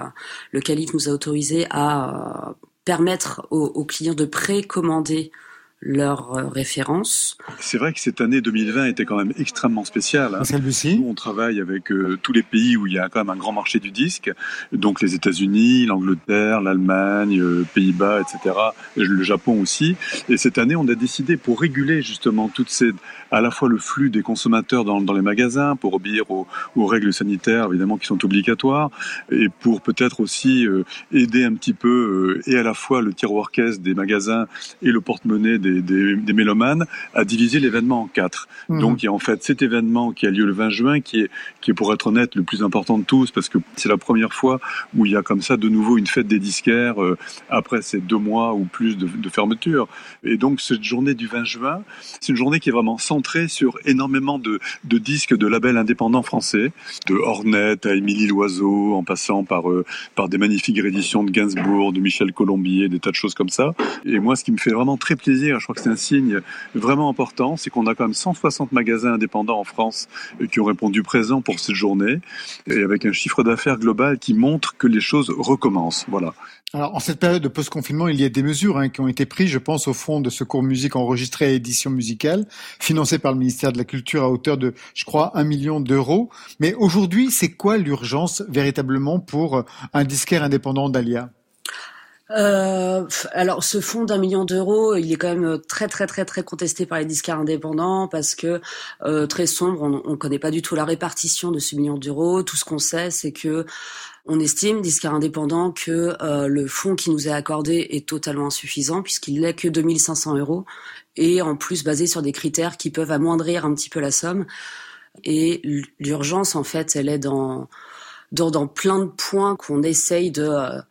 le calife nous a autorisé à euh, permettre aux, aux clients de précommander leurs euh, références. C'est vrai que cette année 2020 était quand même extrêmement spéciale. hein. Nous, on travaille avec euh, tous les pays où il y a quand même un grand marché du disque, donc les États-Unis, l'Angleterre, l'Allemagne, euh, Pays-Bas, etc., et le Japon aussi. Et cette année, on a décidé pour réguler justement toutes ces, à la fois le flux des consommateurs dans, dans les magasins, pour obéir aux, aux règles sanitaires évidemment qui sont obligatoires, et pour peut-être aussi euh, aider un petit peu euh, et à la fois le tiroir caisse des magasins et le porte-monnaie des, des, des mélomanes à diviser l'événement en quatre. Mhm. Donc il y a en fait cet événement qui a lieu le 20 juin, qui est, qui est pour être honnête le plus important de tous, parce que c'est la première fois où il y a comme ça de nouveau une fête des disquaires euh, après ces deux mois ou plus de, de fermeture. Et donc cette journée du 20 juin, c'est une journée qui est vraiment centrée sur énormément de, de disques de labels indépendants français, de Hornet à Émilie Loiseau, en passant par, euh, par des magnifiques rééditions de Gainsbourg, de Michel Colombier, des tas de choses comme ça. Et moi, ce qui me fait vraiment très plaisir, je crois que c'est un signe vraiment important, c'est qu'on a quand même 160 magasins indépendants en France euh, qui ont répondu présent pour cette journée, et avec un chiffre d'affaires global qui montre que les choses recommencent. Voilà. Alors, en cette période de post-confinement, il y a des mesures hein, qui ont été prises, je pense, au Fonds de secours musique enregistré à édition musicale, financé par le ministère de la Culture à hauteur de, je crois, un million d'euros. Mais aujourd'hui, c'est quoi l'urgence véritablement pour un disquaire indépendant d'Alia Euh, alors, ce fonds d'un million d'euros, il est quand même très très très très contesté par les disquaires indépendants parce que euh, très sombre. On, on connaît pas du tout la répartition de ce million d'euros. Tout ce qu'on sait, c'est que on estime, disquaires indépendants, que euh, le fonds qui nous est accordé est totalement insuffisant puisqu'il n'est que 2500 euros et en plus basé sur des critères qui peuvent amoindrir un petit peu la somme. Et l'urgence, en fait, elle est dans dans, dans plein de points qu'on essaye de euh,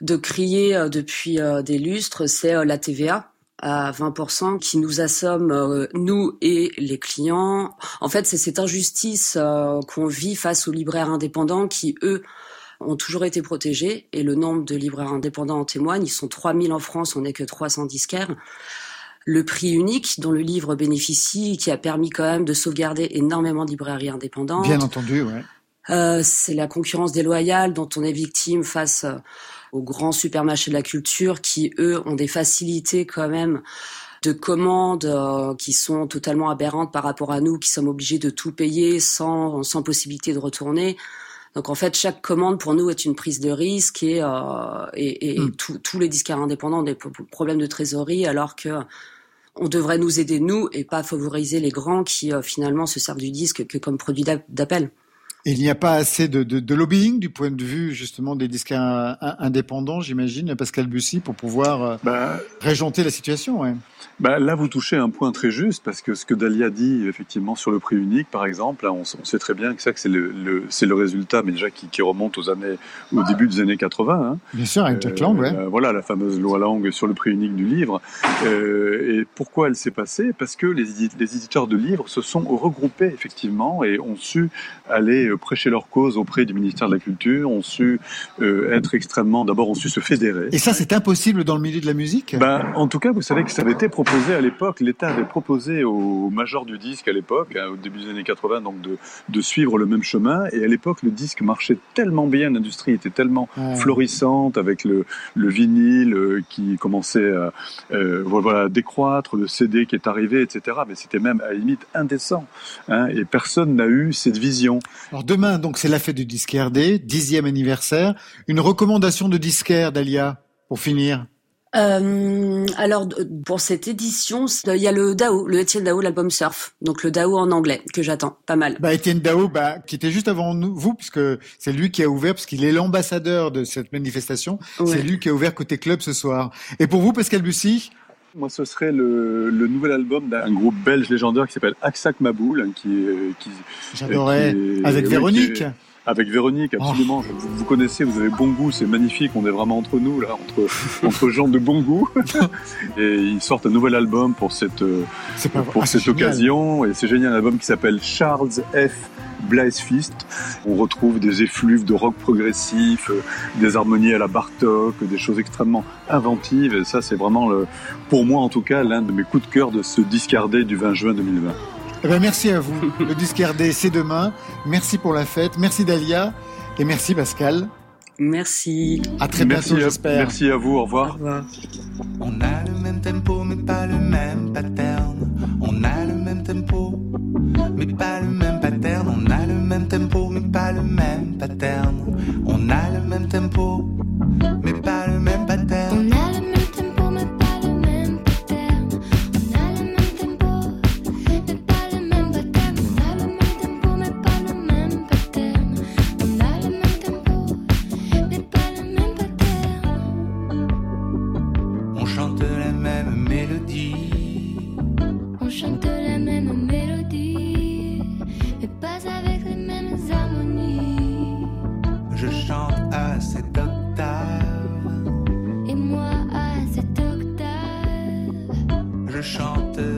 de crier euh, depuis euh, des lustres, c'est euh, la TVA à 20% qui nous assomme euh, nous et les clients. En fait, c'est cette injustice euh, qu'on vit face aux libraires indépendants qui eux ont toujours été protégés et le nombre de libraires indépendants en témoigne. Ils sont 3000 en France, on n'est que 300 disquaires. Le prix unique dont le livre bénéficie, qui a permis quand même de sauvegarder énormément de librairies indépendantes. Bien entendu, ouais. Euh, c'est la concurrence déloyale dont on est victime face euh, aux grands supermarchés de la culture qui, eux, ont des facilités quand même de commandes euh, qui sont totalement aberrantes par rapport à nous, qui sommes obligés de tout payer sans, sans possibilité de retourner. Donc en fait, chaque commande pour nous est une prise de risque et, euh, et, et Mm. tous- tous les disquaires indépendants ont des pro- problèmes de trésorerie alors que on devrait nous aider nous et pas favoriser les grands qui euh, finalement se servent du disque que comme produit d'a- d'appel. Et il n'y a pas assez de, de, de lobbying du point de vue justement des disquaires in- indépendants, j'imagine, Pascal Bussy, pour pouvoir euh, Bah, régenter la situation. Ouais. Bah, là, vous touchez un point très juste parce que ce que Dalia dit effectivement sur le prix unique, par exemple, on, on sait très bien que ça, c'est le, le c'est le résultat, mais déjà qui, qui, remonte aux années, au début des années 80. Hein. Bien sûr, avec Jack Lang, ouais. Euh, voilà, la fameuse loi Lang sur le prix unique du livre. Euh, et pourquoi elle s'est passée? Parce que les, les éditeurs de livres se sont regroupés effectivement et ont su aller prêcher leur cause auprès du ministère de la Culture, ont su euh, être extrêmement, d'abord, ont su se fédérer. Et ça, c'est impossible dans le milieu de la musique? Ben, en tout cas, vous savez que ça avait été proposé proposé à l'époque, l'État avait proposé aux majors du disque à l'époque, hein, au début des années 80, donc de, de suivre le même chemin. Et à l'époque, le disque marchait tellement bien, l'industrie était tellement ouais. florissante avec le, le vinyle euh, qui commençait à, euh, voilà, décroître, le CD qui est arrivé, etc. Mais c'était même à la limite indécent. Hein, et personne n'a eu cette vision. Alors demain, donc c'est la fête du disque RD, dixième anniversaire. Une recommandation de disquaire, Dalia, pour finir? Euh, alors pour cette édition, il y a le Dao, le Étienne Dao, l'album Surf, donc le Dao en anglais que j'attends, pas mal. Bah Étienne Dao, bah qui était juste avant nous, vous, puisque c'est lui qui a ouvert, parce qu'il est l'ambassadeur de cette manifestation. Ouais. C'est lui qui a ouvert côté club ce soir. Et pour vous, Pascal Bussy? Moi, ce serait le, le nouvel album d'un groupe belge légendaire qui s'appelle Aksak Maboul, hein, qui, qui j'adorais avec oui, Véronique. Qui est, avec Véronique, absolument. Oh. Vous, vous, connaissez, vous avez bon goût, c'est magnifique. On est vraiment entre nous là, entre entre gens de bon goût. et ils sortent un nouvel album pour cette pas... pour ah, cette occasion. Et c'est génial, un album qui s'appelle Charles F. Blaise Fist. On retrouve des effluves de rock progressif, euh, des harmonies à la Bartok, des choses extrêmement inventives. Et ça, c'est vraiment, le, pour moi en tout cas, l'un de mes coups de cœur de ce discardé du 20 juin 2020. Eh ben merci à vous. Le disque RD, c'est demain. Merci pour la fête. Merci Dalia. Et merci Pascal. Merci. À très bientôt, j'espère. Merci à vous. Au revoir. Au revoir. On a le même tempo, mais pas le même pattern. On a le même tempo, mais pas le même pattern. On a le même tempo, mais pas le même pattern. On a le même tempo, chanter.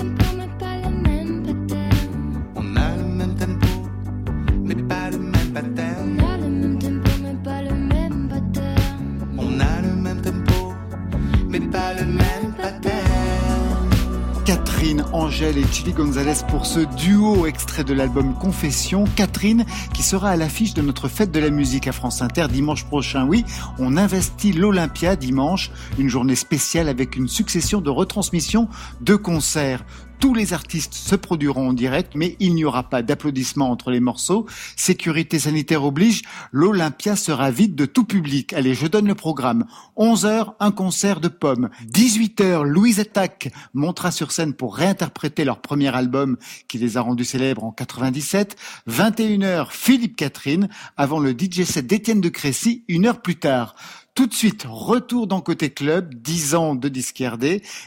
Catherine, Angèle et Chili Gonzalez pour ce duo extrait de l'album Confession. Catherine qui sera à l'affiche de notre fête de la musique à France Inter dimanche prochain. Oui, on investit l'Olympia dimanche, une journée spéciale avec une succession de retransmissions de concerts. Tous les artistes se produiront en direct, mais il n'y aura pas d'applaudissements entre les morceaux. Sécurité sanitaire oblige, l'Olympia sera vide de tout public. Allez, je donne le programme. 11h, un concert de pommes. 18h, Louise Attaque montera sur scène pour réinterpréter leur premier album qui les a rendus célèbres en 97. 21h, Philippe Catherine, avant le DJ set d'Étienne de Crécy, une heure plus tard. Tout de suite, retour dans Côté Club, 10 ans de disquaire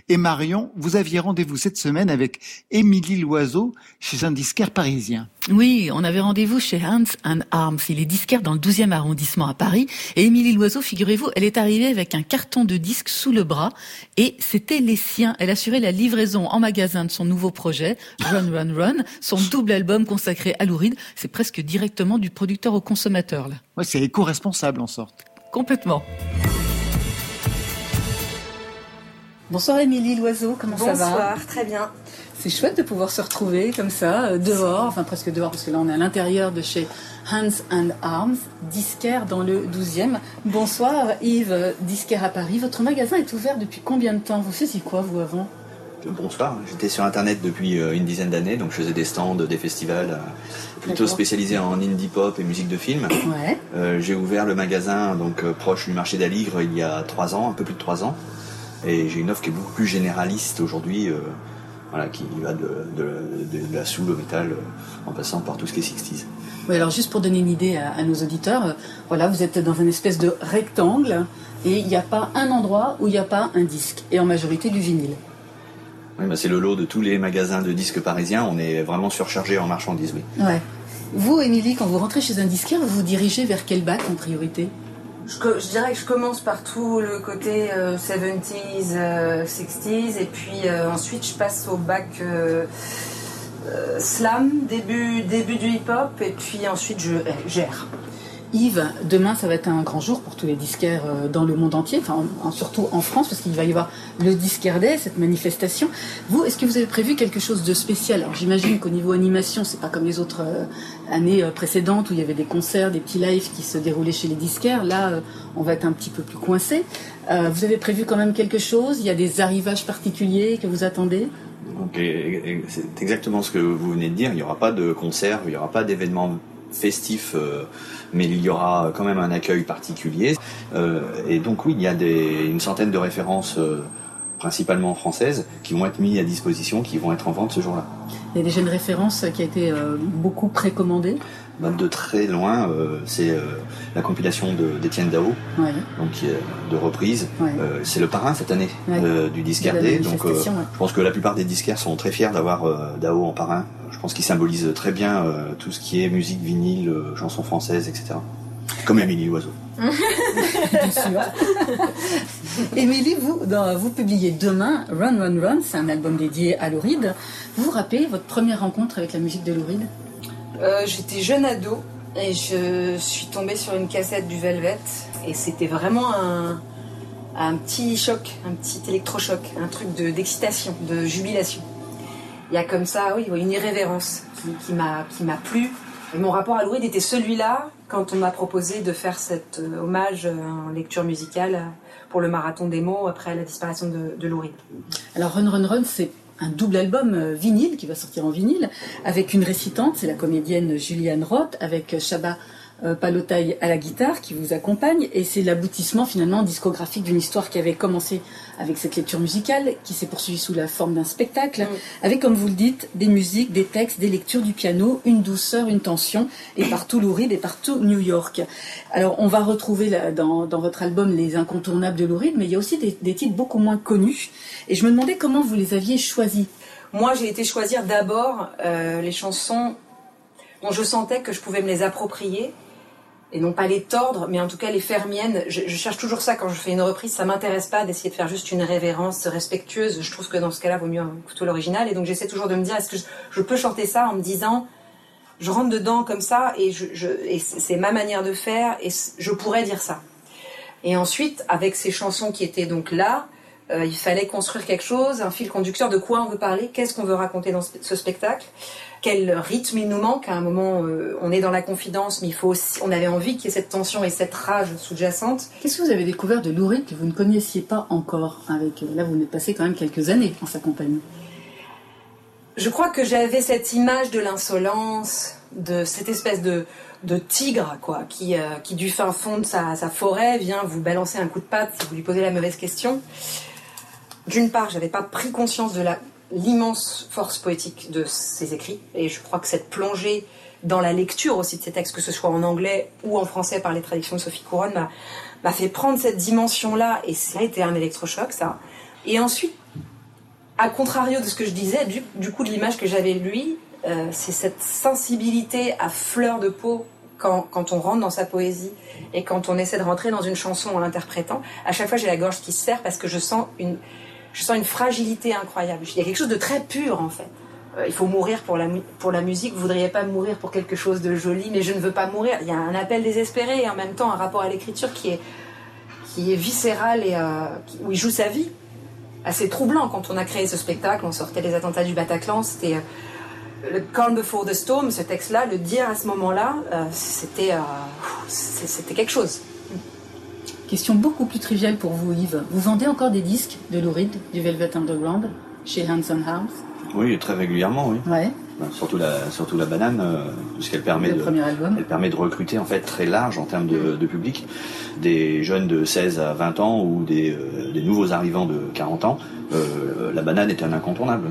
Et Marion, vous aviez rendez-vous cette semaine avec Émilie Loiseau chez un disquaire parisien. Oui, on avait rendez-vous chez Hands and Arms. Il est disquaire dans le 12e arrondissement à Paris. Et Émilie Loiseau, figurez-vous, elle est arrivée avec un carton de disques sous le bras. Et c'était les siens. Elle assurait la livraison en magasin de son nouveau projet, Run Run Run, son double album consacré à Louride. C'est presque directement du producteur au consommateur, là. Ouais, c'est éco-responsable en sorte. Complètement. Bonsoir Émilie Loiseau, comment ça va? Bonsoir, très bien. C'est chouette de pouvoir se retrouver comme ça, euh, dehors, enfin presque dehors, parce que là on est à l'intérieur de chez Hands and Arms, disquaire dans le 12e. Bonsoir Yves, euh, disquaire à Paris. Votre magasin est ouvert depuis combien de temps? Vous faisiez quoi vous avant? Bonsoir, j'étais sur internet depuis euh, une dizaine d'années, donc je faisais des stands, des festivals euh, plutôt spécialisés en indie pop et musique de film. Ouais. Euh, j'ai ouvert le magasin donc proche du marché d'Aligre il y a trois ans, un peu plus de trois ans, et j'ai une offre qui est beaucoup plus généraliste aujourd'hui, euh, voilà, qui va de, de- de- de la soul au métal, en passant par tout ce qui est 60s. Oui, alors juste pour donner une idée à, à nos auditeurs, euh, voilà, vous êtes dans une espèce de rectangle et il n'y a pas un endroit où il n'y a pas un disque, et en majorité du vinyle. Oui, bah, c'est le lot de tous les magasins de disques parisiens, on est vraiment surchargé en marchandises, oui. Ouais. Vous, Émilie, quand vous rentrez chez un disquaire, vous vous dirigez vers quel bac en priorité? Je, dirais que je commence par tout le côté euh, 70s, euh, 60s, et puis euh, ensuite je passe au bac euh, euh, slam, début, début du hip-hop, et puis ensuite je euh, gère. Yves, demain, ça va être un grand jour pour tous les disquaires euh, dans le monde entier, enfin en- surtout en France, parce qu'il va y avoir le Disquaire Day, cette manifestation. Vous, est-ce que vous avez prévu quelque chose de spécial? Alors j'imagine qu'au niveau animation, c'est pas comme les autres euh, années euh, précédentes où il y avait des concerts, des petits lives qui se déroulaient chez les disquaires. Là, on va être un petit peu plus coincé. Vous avez prévu quand même quelque chose? Il y a des arrivages particuliers que vous attendez? Donc, c'est exactement ce que vous venez de dire. Il n'y aura pas de concert, il n'y aura pas d'événement festif, euh, mais il y aura quand même un accueil particulier. Euh, et donc oui, il y a des, une centaine de références, euh, principalement françaises, qui vont être mises à disposition, qui vont être en vente ce jour-là. Il y a déjà une référence qui a été euh, beaucoup précommandée. Bah, De très loin, euh, c'est euh, la compilation de- d'Étienne Dao, Ouais. donc de reprise. Ouais. C'est le parrain cette année Ouais. du disquaire Day, donc je pense que la plupart des disquaires sont très fiers d'avoir Dao en parrain. Pense qu'il symbolise très bien euh, tout ce qui est musique vinyle, euh, chansons françaises, etc. Comme Émilie Loiseau. Bien sûr. Émilie, vous, dans- vous publiez demain Run Run Run, c'est un album dédié à Louride. Vous vous rappelez votre première rencontre avec la musique de Louride? Euh, J'étais jeune ado, et je suis tombée sur une cassette du Velvet, et c'était vraiment un, un petit choc, un petit électrochoc, un truc de- d'excitation, de, jubilation. Il y a comme ça, oui, une irrévérence qui, qui m'a plu. Et mon rapport à Louride était celui-là quand on m'a proposé de faire cet euh, hommage euh, en lecture musicale euh, pour le marathon des mots après la disparition de, de Louride. Alors Run Run Run, c'est un double album vinyle qui va sortir en vinyle avec une récitante, c'est la comédienne Juliane Roth avec Shaba Palotaille à la guitare qui vous accompagne et c'est l'aboutissement finalement discographique d'une histoire qui avait commencé avec cette lecture musicale qui s'est poursuivie sous la forme d'un spectacle avec comme vous le dites des musiques, des textes, des lectures du piano, une douceur, une tension et partout Louride et partout New York. Alors on va retrouver là, dans, dans votre album les incontournables de Louride mais il y a aussi des, des titres beaucoup moins connus et je me demandais comment vous les aviez choisis. Moi, j'ai été choisir d'abord euh, les chansons dont je sentais que je pouvais me les approprier et non pas les tordre, mais en tout cas les faire miennes. Je, cherche toujours ça quand je fais une reprise. Ça m'intéresse pas d'essayer de faire juste une révérence respectueuse. Je trouve que dans ce cas-là, vaut mieux plutôt l'original. Et donc j'essaie toujours de me dire, est-ce que je, peux chanter ça en me disant, je rentre dedans comme ça et, c'est ma manière de faire et je pourrais dire ça. Et ensuite, avec ces chansons qui étaient donc là, euh, il fallait construire quelque chose, un fil conducteur de quoi on veut parler, qu'est-ce qu'on veut raconter dans ce spectacle, quel rythme il nous manque. À un moment, euh, on est dans la confidence, mais il faut aussi, on avait envie qu'il y ait cette tension et cette rage sous-jacente. Qu'est-ce que vous avez découvert de Louride que vous ne connaissiez pas encore avec euh, Là, vous venez de passer quand même quelques années en sa compagnie? Je crois que j'avais cette image de l'insolence, de cette espèce de, de tigre, quoi, qui, euh, qui du fin fond de sa, sa forêt vient vous balancer un coup de patte si vous lui posez la mauvaise question. D'une part, j'avais pas pris conscience de la l'immense force poétique de ses écrits. Et je crois que cette plongée dans la lecture aussi de ces textes, que ce soit en anglais ou en français par les traductions de Sophie Couronne, m'a- fait prendre cette dimension-là. Et ça a été un électrochoc, ça. Et ensuite, à contrario de ce que je disais, du, du coup, de l'image que j'avais de lui, euh, c'est cette sensibilité à fleur de peau quand, quand on rentre dans sa poésie et quand on essaie de rentrer dans une chanson en l'interprétant. À chaque fois, j'ai la gorge qui se serre parce que je sens une, je sens une fragilité incroyable. Il y a quelque chose de très pur, en fait. Euh, il faut mourir pour la, musique. Vous voudriez pas mourir pour quelque chose de joli, mais je ne veux pas mourir. Il y a un appel désespéré et en même temps un rapport à l'écriture qui est, qui est viscéral et euh, où il joue sa vie assez troublant quand on a créé ce spectacle. On sortait des attentats du Bataclan. C'était euh, le Calm Before the Storm, ce texte-là, le dire à ce moment-là, c'était c'était quelque chose. Question beaucoup plus triviale pour vous, Yves. Vous vendez encore des disques de Lou Reed, du Velvet Underground, chez Hanson House Oui, très régulièrement, oui. Ouais. Ben, Surtout la, surtout la banane, euh, puisqu'elle permet Le de, premier album. elle permet de recruter en fait très large en termes de, de public, des jeunes de 16 à 20 ans ou des, euh, des nouveaux arrivants de 40 ans. Euh, la banane est un incontournable.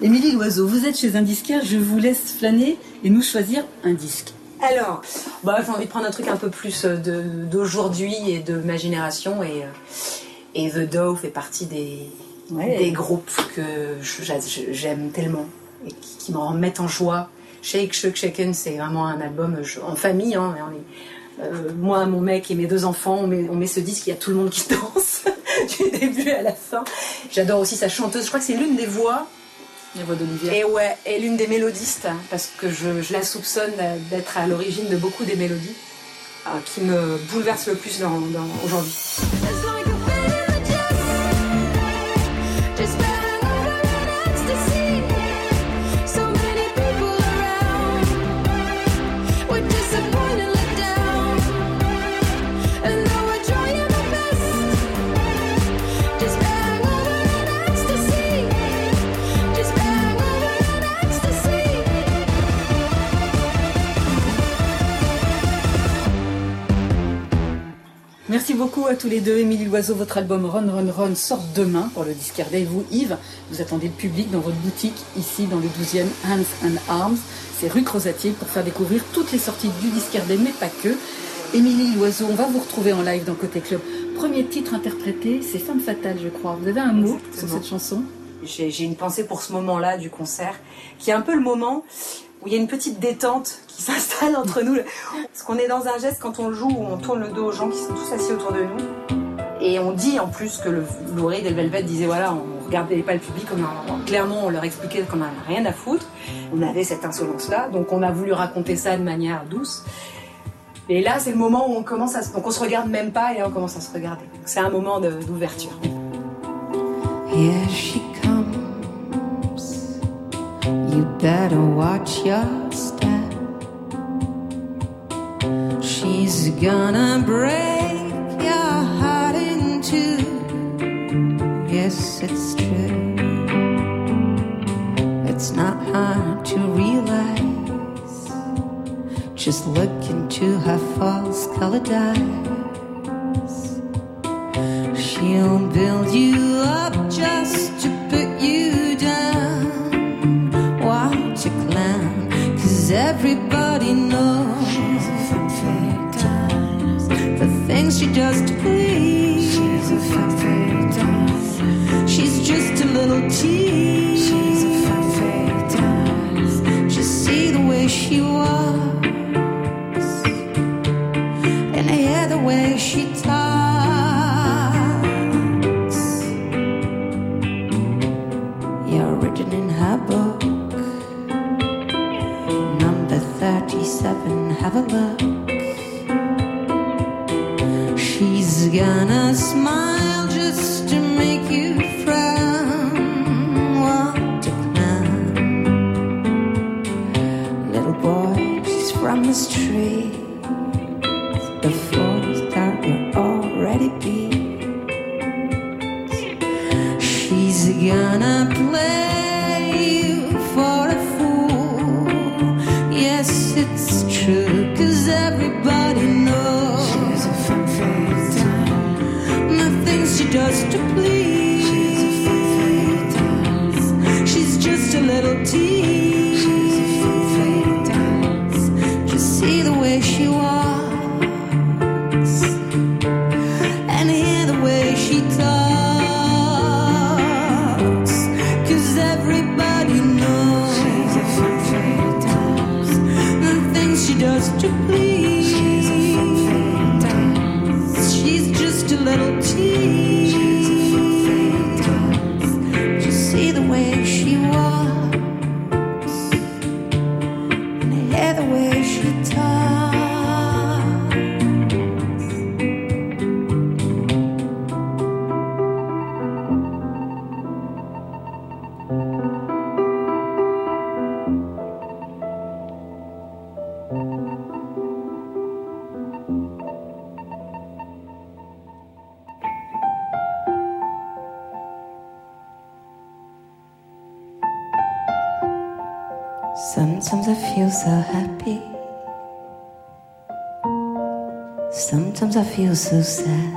Émilie Loiseau, vous êtes chez un disquaire, je vous laisse flâner et nous choisir un disque. Alors, bah, j'ai envie de prendre un truc un peu plus euh, d'aujourd'hui et de ma génération. Et, euh, et The Doe fait partie des, Ouais. des groupes que j'aime tellement et qui, qui me remettent en joie. Shake, Shake, Shaken, c'est vraiment un album je- en famille. hein, et on est- euh, moi, mon mec et mes deux enfants, on met, on met ce disque, il y a tout le monde qui danse du début à la fin. J'adore aussi sa chanteuse, je crois que c'est l'une des voix Et l'une des mélodistes, hein, parce que je, la soupçonne d'être à l'origine de beaucoup des mélodies euh, qui me bouleversent le plus aujourd'hui. Merci beaucoup à tous les deux. Émilie Loiseau, votre album Run Run Run sort demain pour le disquaire Et vous, Yves, vous attendez le public dans votre boutique ici dans le 12e Hands and Arms. C'est rue Crozatier pour faire découvrir toutes les sorties du disquaire mais pas que. Émilie Loiseau, on va vous retrouver en live dans Côté Club. Premier titre interprété, c'est Femme Fatale, je crois. Vous avez un mot sur cette chanson? J'ai une pensée pour ce moment-là du concert, qui est un peu le moment où il y a une petite détente qui s'installe entre nous. Parce qu'on est dans un geste quand on joue où on tourne le dos aux gens qui sont tous assis autour de nous. Et on dit en plus que le Lou Reed et le Velvet disaient voilà, on regardait pas le public, a- clairement on leur expliquait qu'on n'avait rien à foutre. On avait cette insolence-là, donc on a voulu raconter ça de manière douce. Et là, c'est le moment où on commence à se... Donc on se regarde même pas et là on commence à se regarder. C'est un moment d'ouverture. You better watch your step. She's gonna break your heart in two. Yes, it's true. It's not hard to realize. Just look into her false colored eyes. She'll build you up just to put you down. Everybody knows the things she does to please. She's a fatality. She's just a little tease. She's a fatality. Just see the way she walks I feel so sad.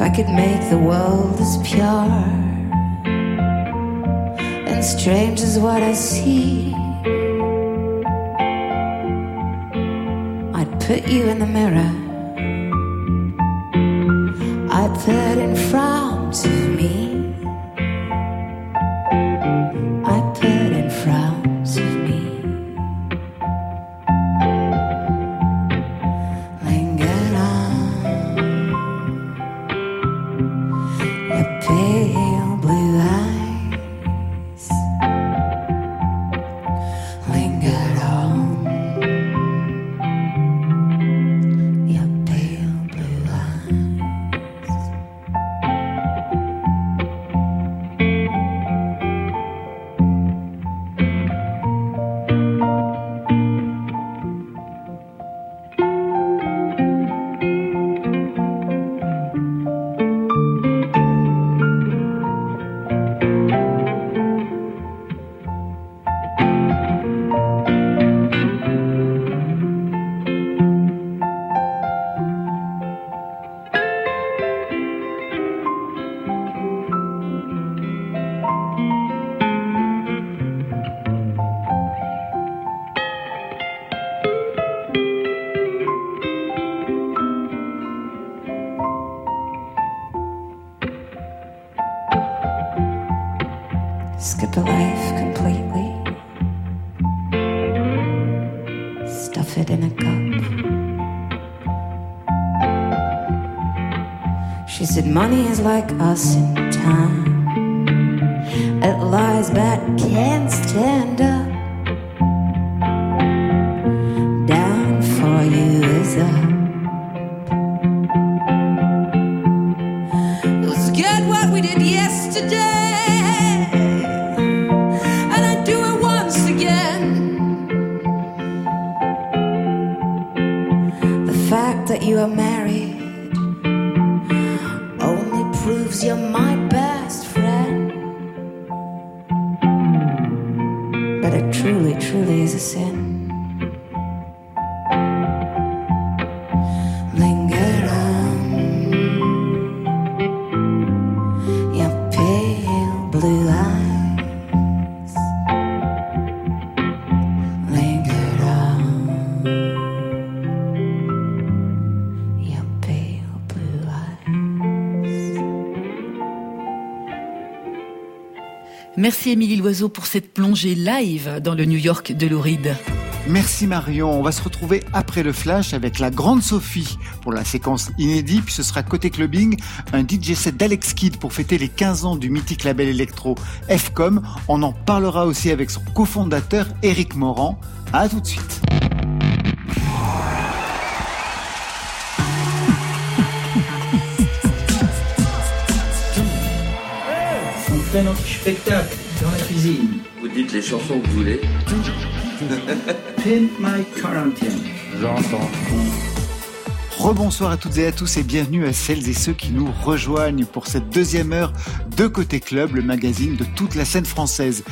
If I could make the world as pure and strange as what I see, I'd put you in the mirror. I'd put in front of me. like us Merci Émilie Loiseau pour cette plongée live dans le New York de Louride. Merci Marion. On va se retrouver après le flash avec la grande Sophie pour la séquence inédite. Puis ce sera côté clubbing, un DJ set d'Alex Kidd pour fêter les 15 ans du mythique label électro FCOM. On en parlera aussi avec son cofondateur Eric Morand. À tout de suite. Notre spectacle dans la cuisine. Vous dites les chansons que vous voulez. Pimp My Quarantine. J'entends. Rebonsoir à toutes et à tous et bienvenue à celles et ceux qui nous rejoignent pour cette deuxième heure de Côté Club, le magazine de toute la scène française.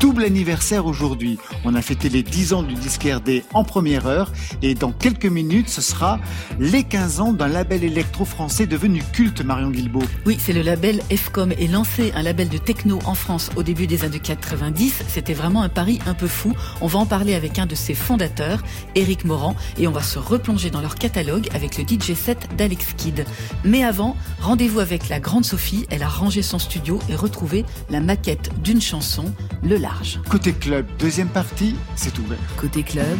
Double anniversaire aujourd'hui. On a fêté les 10 ans du disque RD en première heure et dans quelques minutes, ce sera les 15 ans d'un label électro français devenu culte, Marion Guilbault. Oui, c'est le label FCOM et lancer un label de techno en France au début des années 90, c'était vraiment un pari un peu fou. On va en parler avec un de ses fondateurs, Eric Morand, et on va se replonger dans leur catalogue avec le DJ set d'Alex Kidd. Mais avant, rendez-vous avec la grande Sophie, elle a rangé son studio et retrouvé la maquette d'une chanson, Le Large. Côté Club, deuxième partie, c'est ouvert. Côté club,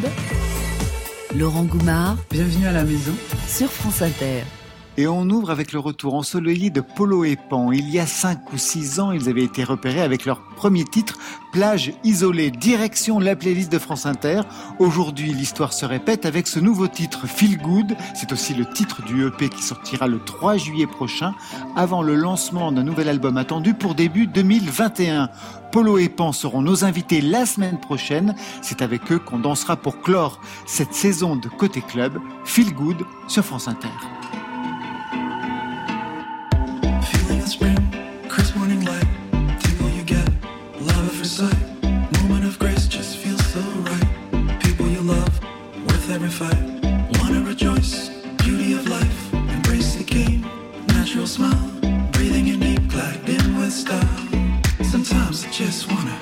Laurent Goumard Bienvenue à la maison. sur France Inter. Et on ouvre avec le retour ensoleillé de Polo et Pan. Il y a 5 ou 6 ans, ils avaient été repérés avec leur premier titre, Plage isolée, direction la playlist de France Inter. Aujourd'hui, l'histoire se répète avec ce nouveau titre, Feel Good. C'est aussi le titre du EP qui sortira le 3 juillet prochain, avant le lancement d'un nouvel album attendu pour début 2021. Polo et Pan seront nos invités la semaine prochaine. C'est avec eux qu'on dansera pour clore cette saison de Côté Club, Feel Good sur France Inter. Every fight. Wanna rejoice, beauty of life, embrace the game, natural smile, breathing in deep, in with style. Sometimes I just wanna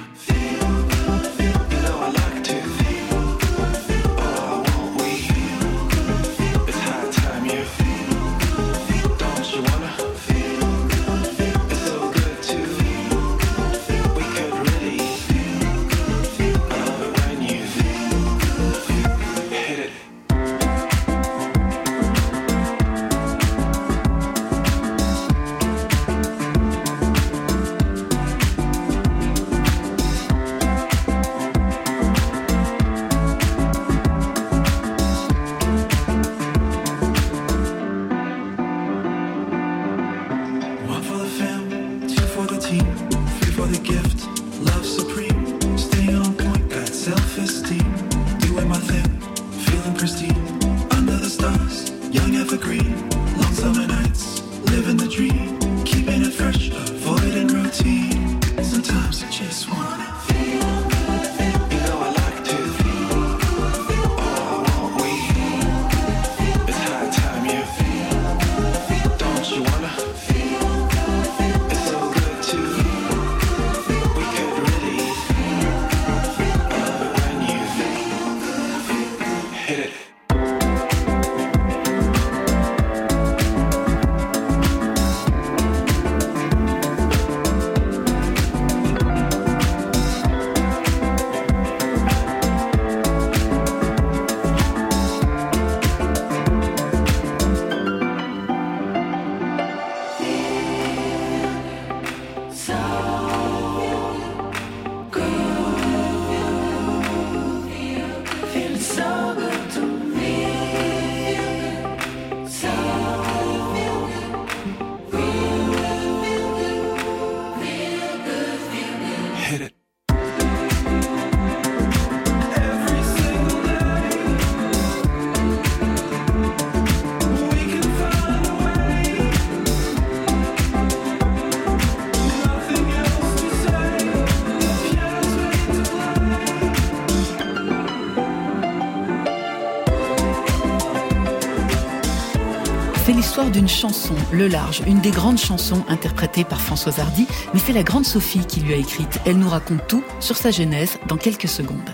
d'une chanson, Le Large, une des grandes chansons interprétées par Françoise Hardy, mais c'est la grande Sophie qui lui a écrite. Elle nous raconte tout sur sa genèse dans quelques secondes.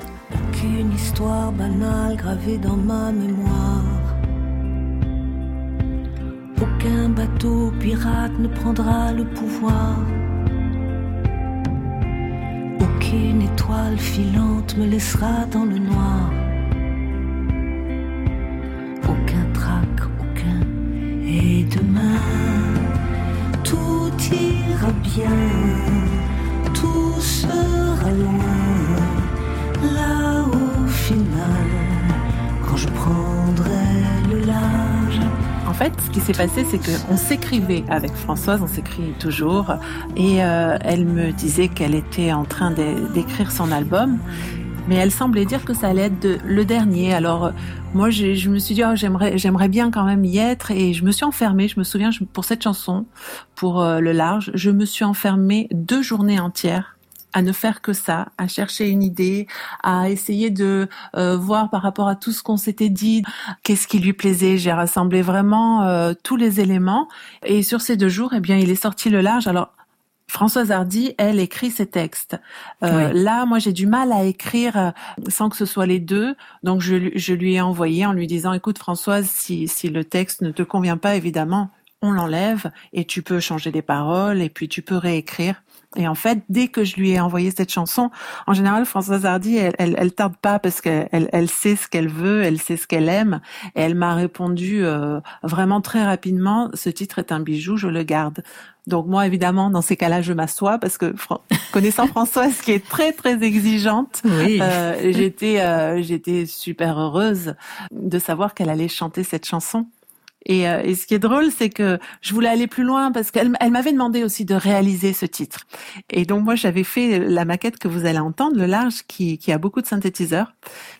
Qu'une histoire banale gravée dans ma mémoire. Aucun bateau pirate ne prendra le pouvoir. Aucune étoile filante me laissera dans le ce qui s'est passé, c'est qu'on s'écrivait avec Françoise, on s'écrit toujours, et euh, elle me disait qu'elle était en train d'écrire son album, mais elle semblait dire que ça allait être de- le dernier. Alors euh, moi, je me suis dit, oh, j'aimerais, j'aimerais bien quand même y être, et je me suis enfermée. Je me souviens pour cette chanson, pour euh, le large, je me suis enfermée deux journées entières à ne faire que ça, à chercher une idée, à essayer de euh, voir par rapport à tout ce qu'on s'était dit, qu'est-ce qui lui plaisait. J'ai rassemblé vraiment euh, tous les éléments. Et sur ces deux jours, eh bien, il est sorti le large. Alors, Françoise Hardy, elle écrit ses textes. Euh, Oui. Là, moi, j'ai du mal à écrire euh, sans que ce soit les deux. Donc, je, lui- je lui ai envoyé en lui disant, écoute, Françoise, si, si le texte ne te convient pas, évidemment, on l'enlève et tu peux changer des paroles et puis tu peux réécrire. Et en fait, dès que je lui ai envoyé cette chanson, en général, Françoise Hardy, elle, elle, elle tarde pas parce qu'elle elle, elle sait ce qu'elle veut, elle sait ce qu'elle aime. Et elle m'a répondu euh, vraiment très rapidement, ce titre est un bijou, je le garde. Donc moi, évidemment, dans ces cas-là, je m'assois parce que Fran- connaissant Françoise, qui est très très exigeante, Oui. euh, j'étais euh, j'étais super heureuse de savoir qu'elle allait chanter cette chanson. Et, euh, et ce qui est drôle, c'est que je voulais aller plus loin parce qu'elle elle m'avait demandé aussi de réaliser ce titre. Et donc moi, j'avais fait la maquette que vous allez entendre, le large, qui, qui a beaucoup de synthétiseurs.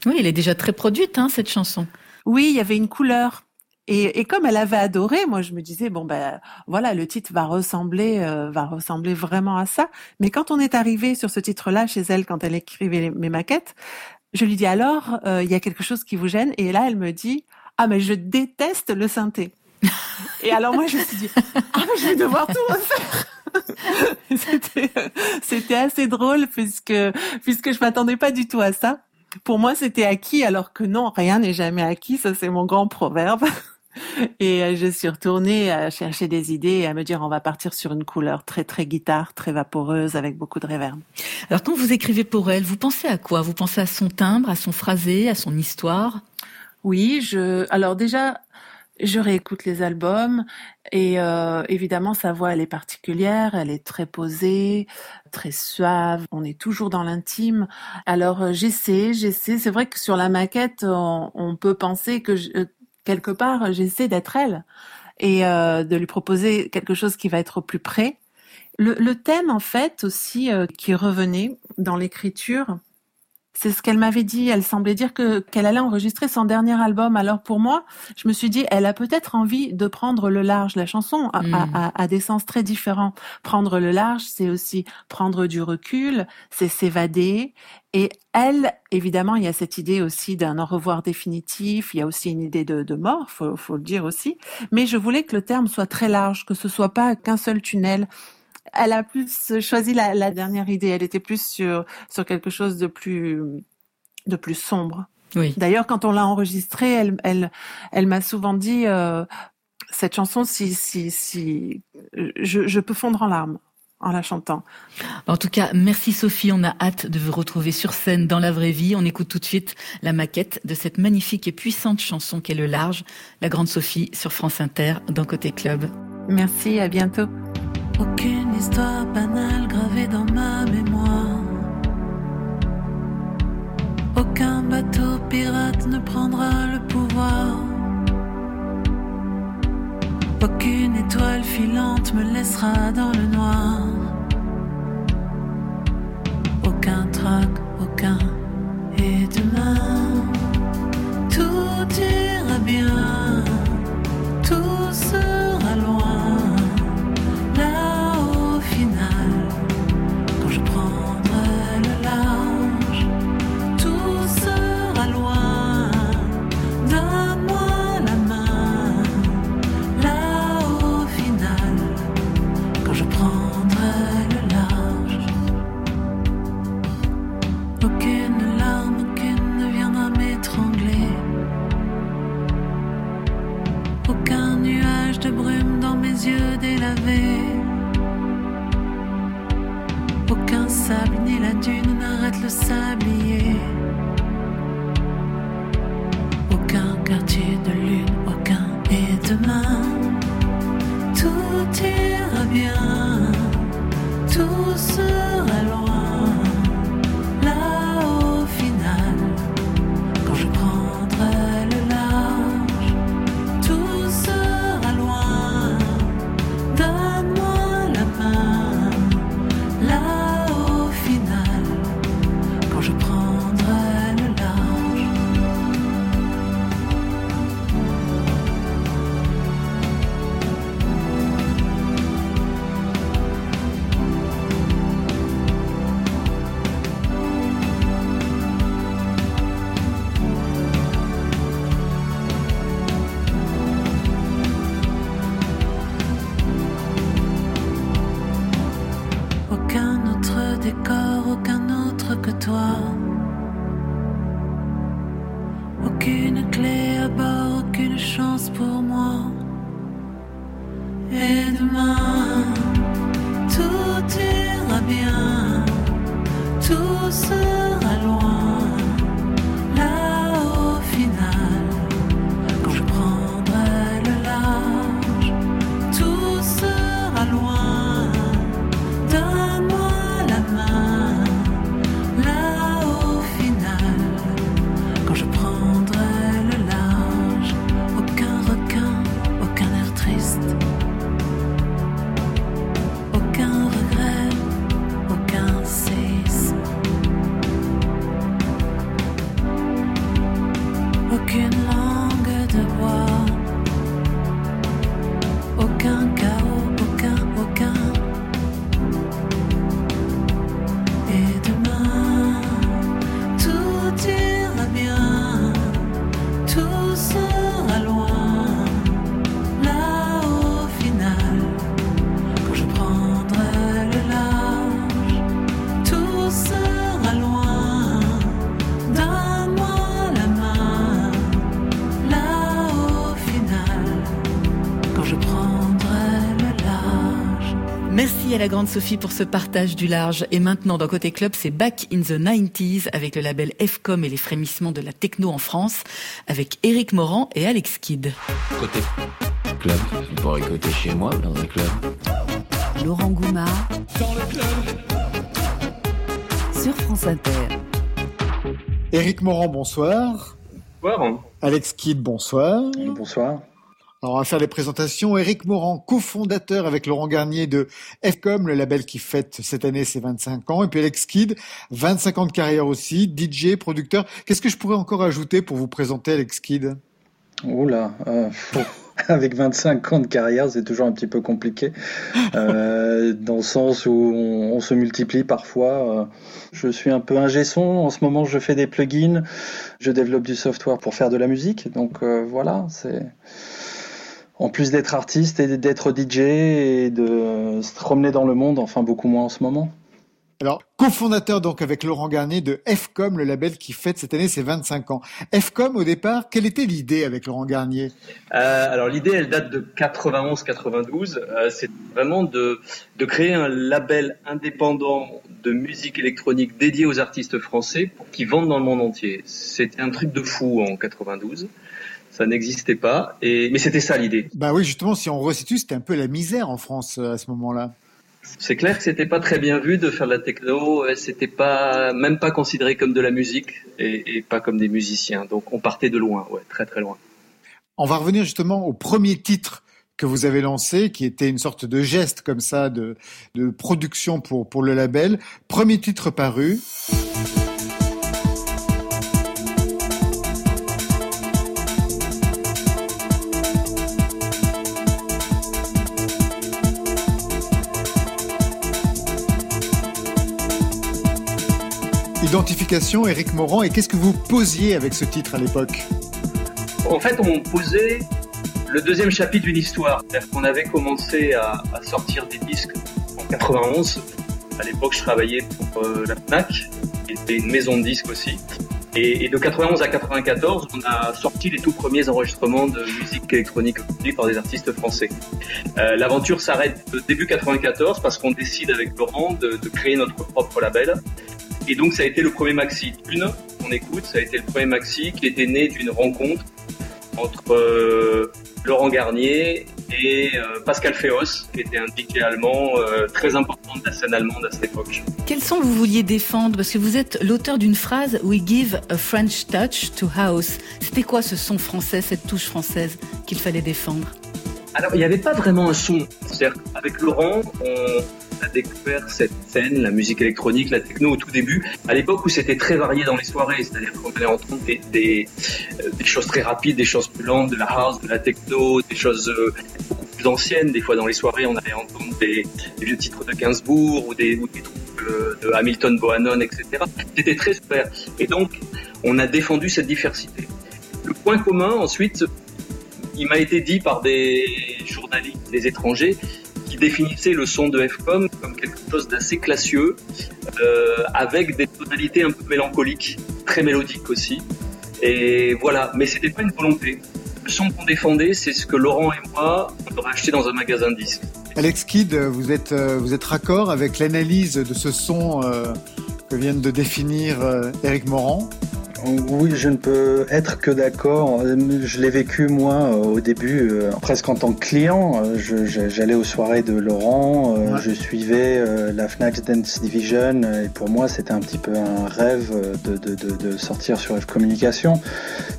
Oui, elle est déjà très produite, hein, cette chanson. Oui, il y avait une couleur. Et, et comme elle avait adoré, moi je me disais bon ben voilà le titre va ressembler euh, va ressembler vraiment à ça. Mais quand on est arrivé sur ce titre-là chez elle quand elle écrivait les- mes maquettes, je lui dis alors euh, il y a quelque chose qui vous gêne? Et là elle me dit ah mais je déteste le synthé. Et alors moi je me suis dit ah mais je vais devoir tout refaire. C'était assez drôle puisque puisque je m'attendais pas du tout à ça. Pour moi, c'était acquis, alors que non, rien n'est jamais acquis. Ça, c'est mon grand proverbe. Et euh, je suis retournée à chercher des idées et à me dire on va partir sur une couleur très très guitare, très vaporeuse avec beaucoup de réverb. Alors quand vous écrivez pour elle, vous pensez à quoi? Vous pensez à son timbre, à son phrasé, à son histoire? Oui, je. Alors déjà, je réécoute les albums et euh, évidemment sa voix elle est particulière, elle est très posée, très suave. On est toujours dans l'intime. Alors euh, j'essaie, j'essaie. C'est vrai que sur la maquette, on, peut penser que je- euh, quelque part j'essaie d'être elle et euh, de lui proposer quelque chose qui va être au plus près. Le, le thème en fait aussi qui revenait dans l'écriture, c'est ce qu'elle m'avait dit. Elle semblait dire que qu'elle allait enregistrer son dernier album. Alors pour moi, je me suis dit, elle a peut-être envie de prendre le large. La chanson a, a- a- a des sens très différents. Prendre le large, c'est aussi prendre du recul, c'est s'évader. Et elle, évidemment, il y a cette idée aussi d'un au revoir définitif. Il y a aussi une idée de, de mort, faut, faut le dire aussi. Mais je voulais que le terme soit très large, que ce soit pas qu'un seul tunnel elle a plus choisi la, la dernière idée. Elle était plus sur sur quelque chose de plus de plus sombre. Oui. D'ailleurs, quand on l'a enregistrée, elle elle elle m'a souvent dit euh, cette chanson si si si je je peux fondre en larmes en la chantant. En tout cas, merci Sophie, on a hâte de vous retrouver sur scène dans la vraie vie. On écoute tout de suite la maquette de cette magnifique et puissante chanson qu'est Le Large, la grande Sophie sur France Inter dans Côté Club. Merci, à bientôt. Aucune histoire banale gravée dans ma mémoire. Aucun bateau pirate ne prendra le pouvoir. Aucune étoile filante me laissera dans le noir. Aucun trac, yeux délavés. Aucun sable ni la dune n'arrête le sablier. Aucun quartier de lune, aucun et demain. Tout ira bien, tout sera à la grande Sophie pour ce partage du large. Et maintenant, dans Côté Club, c'est Back in the 90s avec le label FCOM et les frémissements de la techno en France avec Eric Morand et Alex Kidd. Côté club, vous pourrez écouter chez moi dans un club. Laurent Goumard Dans le club. sur France Inter. Éric Morand, bonsoir. Bonsoir. Alex Kidd, bonsoir. Bonsoir. Alors, on va faire les présentations. Éric Morand, cofondateur avec Laurent Garnier de FCOM, le label qui fête cette année ses 25 ans. Et puis Alex Kidd, 25 ans de carrière aussi, DJ, producteur. Qu'est-ce que je pourrais encore ajouter pour vous présenter Alex Kidd? Oula, euh, pff, avec 25 ans de carrière, c'est toujours un petit peu compliqué, euh, dans le sens où on, se multiplie parfois. euh. je suis un peu ingé son, en ce moment je fais des plugins, je développe du software pour faire de la musique, donc voilà, c'est... En plus d'être artiste et d'être DJ et de se promener dans le monde, enfin beaucoup moins en ce moment. Alors, cofondateur donc avec Laurent Garnier de FCOM, le label qui fête cette année ses 25 ans. FCOM, au départ, quelle était l'idée avec Laurent Garnier? Euh, alors l'idée, elle date de 91-92. Euh, c'est vraiment de, de créer un label indépendant de musique électronique dédié aux artistes français pour qu'ils vendent dans le monde entier. C'était un truc de fou en 92. Ça n'existait pas, et, mais c'était ça l'idée. Bah oui, justement, si on resitue, c'était un peu la misère en France euh, à ce moment-là. C'est clair que c'était pas très bien vu de faire de la techno. euh, C'était pas même pas considéré comme de la musique et, et pas comme des musiciens. Donc on partait de loin, ouais, très très loin. On va revenir justement au premier titre que vous avez lancé, qui était une sorte de geste comme ça de, de production pour, pour le label. Premier titre paru. Identification, Eric Morand, et qu'est-ce que vous posiez avec ce titre à l'époque En fait, on posait le deuxième chapitre d'une histoire. C'est-à-dire qu'on avait commencé à, sortir des disques en 91. À l'époque, je travaillais pour euh, la FNAC, qui était une maison de disques aussi. Et, de 91 à 94, on a sorti les tout premiers enregistrements de musique électronique produits par des artistes français. Euh, L'aventure s'arrête début 94 parce qu'on décide avec Laurent de créer notre propre label. Et donc ça a été le premier maxi. Une, on écoute, ça a été le premier maxi qui était né d'une rencontre entre euh, Laurent Garnier et euh, Pascal Féos, qui était un DJ allemand euh, très important de la scène allemande à cette époque. Quel son vous vouliez défendre Parce que vous êtes l'auteur d'une phrase We give a French touch to house. C'était quoi ce son français, cette touche française qu'il fallait défendre? Alors, il n'y avait pas vraiment un son. C'est-à-dire qu'avec Laurent, on a découvert cette scène, la musique électronique, la techno au tout début, à l'époque où c'était très varié dans les soirées. C'est-à-dire qu'on allait entendre des, euh, choses très rapides, des choses plus lentes, de la house, de la techno, des choses euh, beaucoup plus anciennes. Des fois, dans les soirées, on allait entendre des, des vieux titres de Gainsbourg ou des, ou des trucs euh, de Hamilton, Bohannon, etc. C'était très super. Et donc, on a défendu cette diversité. Le point commun, ensuite, il m'a été dit par des journalistes, des étrangers, qui définissaient le son de FCOM comme quelque chose d'assez classieux, euh, avec des tonalités un peu mélancoliques, très mélodiques aussi. Et voilà, mais c'était pas une volonté. Le son qu'on défendait, c'est ce que Laurent et moi, on aurait acheté dans un magasin de disques. Alex Kidd, vous êtes, euh, vous êtes raccord avec l'analyse de ce son euh, que vient de définir Eric Morand Oui, je ne peux être que d'accord. Je l'ai vécu moi au début, euh, presque en tant que client. Euh, J'allais aux soirées de Laurent, euh, Ouais. je suivais la Fnac Dance Division et pour moi c'était un petit peu un rêve de, de, de, de sortir sur F Communication.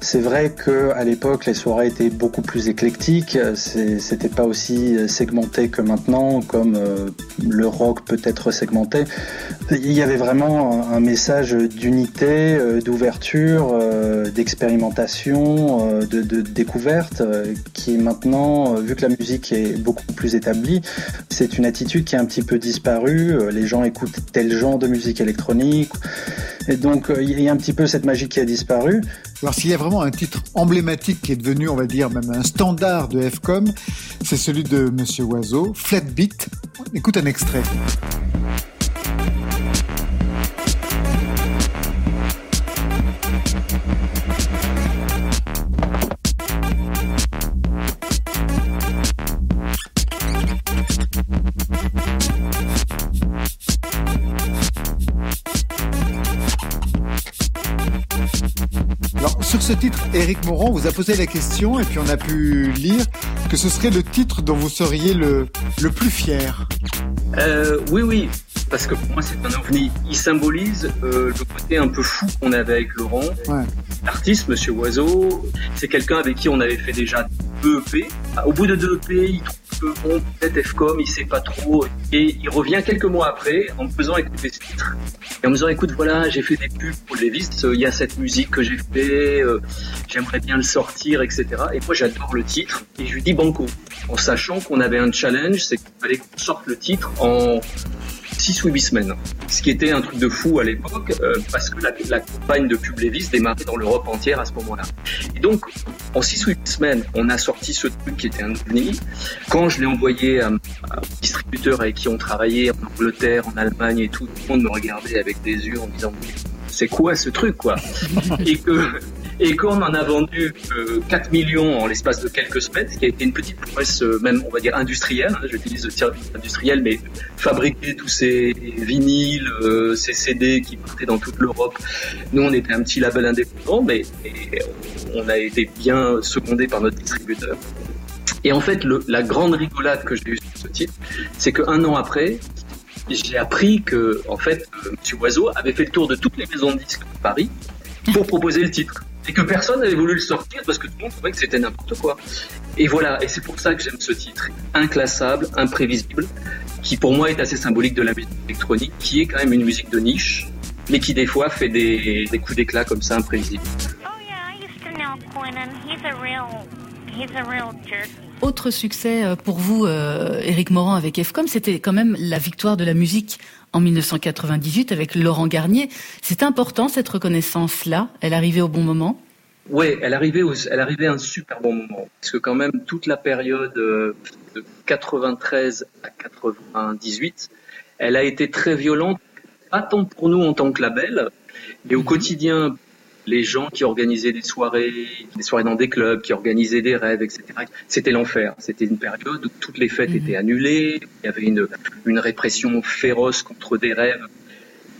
C'est vrai que à l'époque les soirées étaient beaucoup plus éclectiques. C'était pas aussi segmenté que maintenant, comme le rock peut être segmenté. Il y avait vraiment un message d'unité, euh, euh, d'expérimentation, euh, de, découverte, euh, qui maintenant, euh, vu que la musique est beaucoup plus établie, c'est une attitude qui a un petit peu disparu. Euh, Les gens écoutent tel genre de musique électronique. Et donc, il y a un petit peu cette magie qui a disparu. Alors s'il y a vraiment un titre emblématique qui est devenu, on va dire, même un standard de FCOM, c'est celui de Monsieur Oiseau, Flat Beat. On écoute un extrait. Éric Morand vous a posé la question et puis on a pu lire que ce serait le titre dont vous seriez le, le plus fier. Euh, oui, oui, parce que pour moi c'est un ovni. Il symbolise euh, le côté un peu fou qu'on avait avec Laurent. Ouais. L'artiste, Monsieur Oiseau, c'est quelqu'un avec qui on avait fait déjà deux EP. Au bout de deux EP, il trouve que bon, peut-être FCOM, il sait pas trop. Et il revient quelques mois après en me faisant écouter ce titre. Et en me disant, écoute, voilà, j'ai fait des pubs pour Levis, il y a cette musique que j'ai fait, euh, j'aimerais bien le sortir, etc. Et moi, j'adore le titre. Et je lui dis banco. En sachant qu'on avait un challenge, c'est qu'il fallait qu'on sorte le titre en 6 ou 8 semaines. Ce qui était un truc de fou à l'époque, euh, parce que la, campagne de Pub Levis démarrait dans l'Europe entière à ce moment-là. Et donc, en 6 ou 8 semaines, on a sorti ce truc qui était un ovni. Quand je l'ai envoyé à, à un distributeur avec qui on travaillait en Angleterre, en Allemagne et tout, tout le monde me regardait avec des yeux en disant c'est quoi ce truc quoi? Et que et qu'on en a vendu euh, 4 millions en l'espace de quelques semaines, ce qui a été une petite prouesse, euh, même on va dire industrielle, hein, j'utilise le terme industriel, mais fabriquer tous ces vinyles, euh, ces CD qui partaient dans toute l'Europe. Nous, on était un petit label indépendant, mais on a été bien secondé par notre distributeur. Et en fait, le, la grande rigolade que j'ai eue sur ce titre, c'est qu'un an après, j'ai appris que, en fait, euh, Monsieur Oiseau avait fait le tour de toutes les maisons de disques de Paris pour proposer le titre. Et que personne n'avait voulu le sortir parce que tout le monde trouvait que c'était n'importe quoi. Et voilà, et c'est pour ça que j'aime ce titre. Inclassable, imprévisible, qui pour moi est assez symbolique de la musique électronique, qui est quand même une musique de niche, mais qui des fois fait des, coups d'éclat comme ça imprévisibles. used to know. He's a real. Autre succès euh, pour vous, euh, Éric Morand avec FCOM, c'était quand même la victoire de la musique en 1998 avec Laurent Garnier. C'est important cette reconnaissance-là. Elle arrivait au bon moment? Oui, elle arrivait, au- elle arrivait à un super bon moment. Parce que quand même, toute la période euh, de 93 à 98, elle a été très violente, pas tant pour nous en tant que label, mais au quotidien, les gens qui organisaient des soirées, des soirées dans des clubs, qui organisaient des rêves, etc. C'était l'enfer. C'était une période où toutes les fêtes étaient annulées, il y avait une, une répression féroce contre des rêves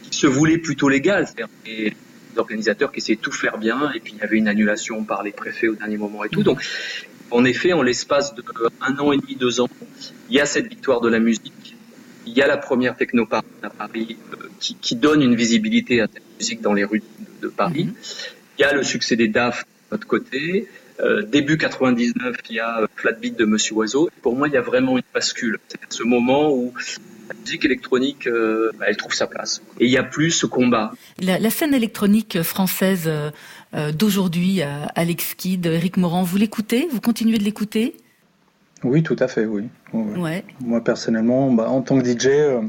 qui se voulait plutôt légal, c'est-à-dire des organisateurs qui essayaient de tout faire bien, et puis il y avait une annulation par les préfets au dernier moment et tout. Donc, en effet, en l'espace de un an et demi, deux ans, il y a cette victoire de la musique. Il y a la première technoparade à Paris euh, qui, qui donne une visibilité à cette musique dans les rues de, de Paris. Il y a le succès des DAF de notre côté. Euh, début 99, il y a Flatbeat de Monsieur Oiseau. Pour moi, il y a vraiment une bascule. C'est ce moment où la musique électronique, euh, bah, elle trouve sa place. Et il n'y a plus ce combat. La, la scène électronique française euh, d'aujourd'hui, euh, Alex Kidd, Eric Morand, vous l'écoutez? Vous continuez de l'écouter? Oui, tout à fait, oui. Ouais. Moi, personnellement, bah, en tant que DJ, euh,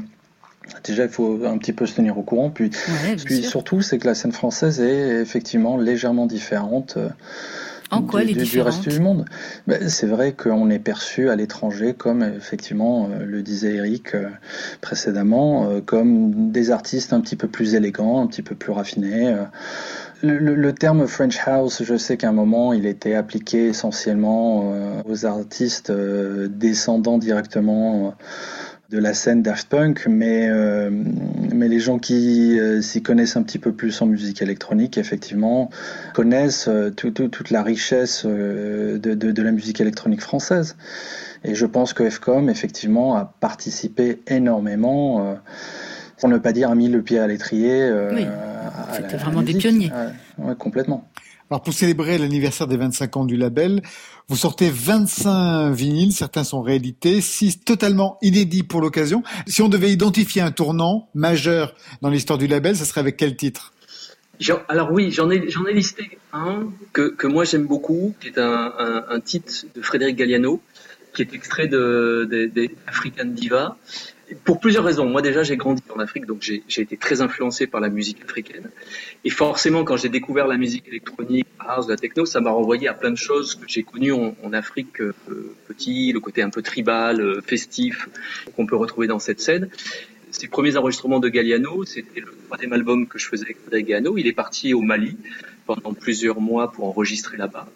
déjà, il faut un petit peu se tenir au courant. Puis, Ouais, puis surtout, c'est que la scène française est effectivement légèrement différente. euh, En quoi du, reste du monde. Ben, c'est vrai qu'on est perçu à l'étranger comme, effectivement, euh, le disait Eric euh, précédemment, euh, comme des artistes un petit peu plus élégants, un petit peu plus raffinés. Le, le- le terme French House, je sais qu'à un moment, il était appliqué essentiellement aux artistes descendant directement de la scène Daft Punk, mais, euh, mais les gens qui euh, s'y connaissent un petit peu plus en musique électronique, effectivement, connaissent euh, tout- tout- toute la richesse de, de- de la musique électronique française. Et je pense que FCOM, effectivement, a participé énormément, pour ne pas dire a mis le pied à l'étrier. Oui, c'était vraiment la des musique. pionniers. Ouais, ouais, complètement. Alors pour célébrer l'anniversaire des 25 ans du label, vous sortez 25 vinyles, certains sont réédités, 6 totalement inédits pour l'occasion. Si on devait identifier un tournant majeur dans l'histoire du label, ça serait avec quel titre? Alors oui, j'en ai, j'en ai listé un que, que moi j'aime beaucoup, qui est un, un, titre de Frédéric Galliano, qui est extrait de African Diva. Pour plusieurs raisons. Moi déjà j'ai grandi en Afrique, donc j'ai été très influencé par la musique africaine. Et forcément quand j'ai découvert la musique électronique, la house, la techno, ça m'a renvoyé à plein de choses que j'ai connues en, Afrique euh, petit, le côté un peu tribal, euh, festif, qu'on peut retrouver dans cette scène ses premiers enregistrements de Galliano, c'était le troisième album que je faisais avec Frédéric Galliano. Il est parti au Mali pendant plusieurs mois pour enregistrer là-bas.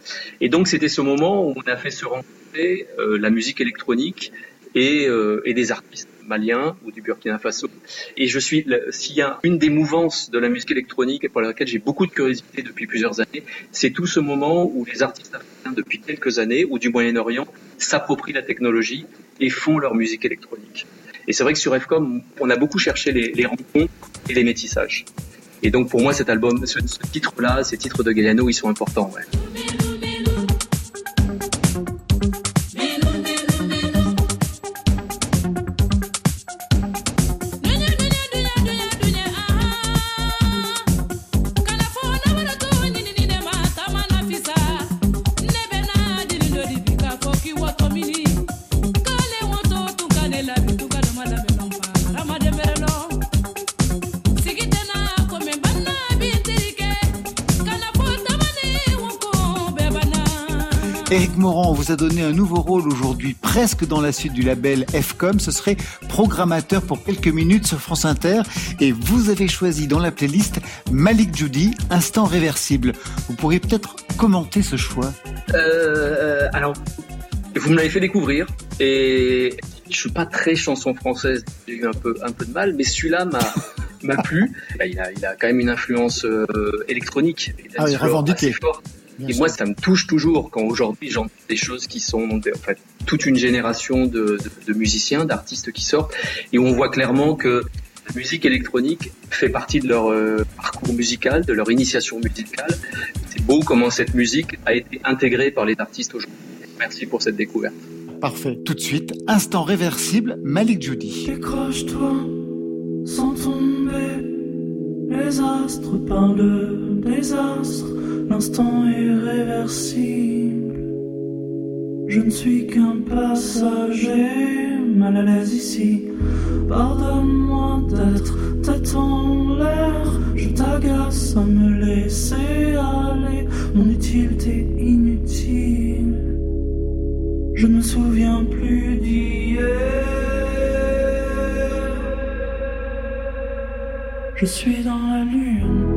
Et donc c'était ce moment où on a fait se rencontrer euh, la musique électronique et, euh, et des artistes maliens ou du Burkina Faso. Et je suis, s'il y a une des mouvances de la musique électronique et pour laquelle j'ai beaucoup de curiosité depuis plusieurs années, c'est tout ce moment où les artistes africains depuis quelques années ou du Moyen-Orient s'approprient la technologie et font leur musique électronique. Et c'est vrai que sur FCOM, on a beaucoup cherché les, rencontres et les métissages. Et donc pour moi, cet album, ce, titre-là, ces titres de Galliano, ils sont importants. Eric Morand, on vous a donné un nouveau rôle aujourd'hui, presque dans la suite du label FCOM. Ce serait programmateur pour quelques minutes sur France Inter. Et vous avez choisi dans la playlist Malik Judy, Instant Réversible. Vous pourriez peut-être commenter ce choix. Euh, alors, vous me l'avez fait découvrir et je suis pas très chanson française, j'ai eu un peu un peu de mal, mais celui-là m'a m'a plu. Il a, il a quand même une influence euh, électronique, et Ah oui, dancefloor revendiqué. assez forte. Bien et sûr. moi, ça me touche toujours quand aujourd'hui j'entends des choses qui sont en fait toute une génération de, de, de musiciens, d'artistes qui sortent, et où on voit clairement que la musique électronique fait partie de leur euh, parcours musical, de leur initiation musicale. C'est beau comment cette musique a été intégrée par les artistes aujourd'hui. Merci pour cette découverte. Parfait. Tout de suite, Instant Réversible, Malik Judy. Décroche-toi sans tomber. Les astres parlent de désastre. L'instant irréversible. Je ne suis qu'un passager, mal à l'aise ici. Pardonne-moi d'être tête en l'air. Je t'agace à me laisser aller. Mon utilité inutile. Je ne me souviens plus Je suis dans la lune.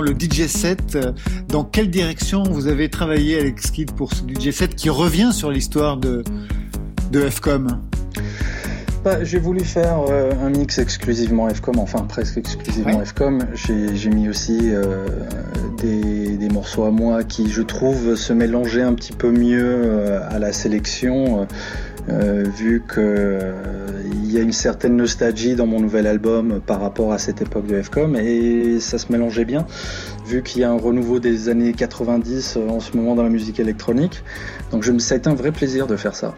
Le DJ set. Euh, Dans quelle direction vous avez travaillé Alex Kidd pour ce DJ set qui revient sur l'histoire de, de FCOM Bah, j'ai voulu faire euh, un mix exclusivement FCOM, enfin presque exclusivement Ouais. FCOM. J'ai mis aussi euh, des, des morceaux à moi qui, je trouve, se mélangeaient un petit peu mieux euh, à la sélection, vu que y a une certaine nostalgie dans mon nouvel album par rapport à cette époque de FCOM, et ça se mélangeait bien, vu qu'il y a un renouveau des années 90 euh, en ce moment dans la musique électronique. Donc je me, ça a été un vrai plaisir de faire ça.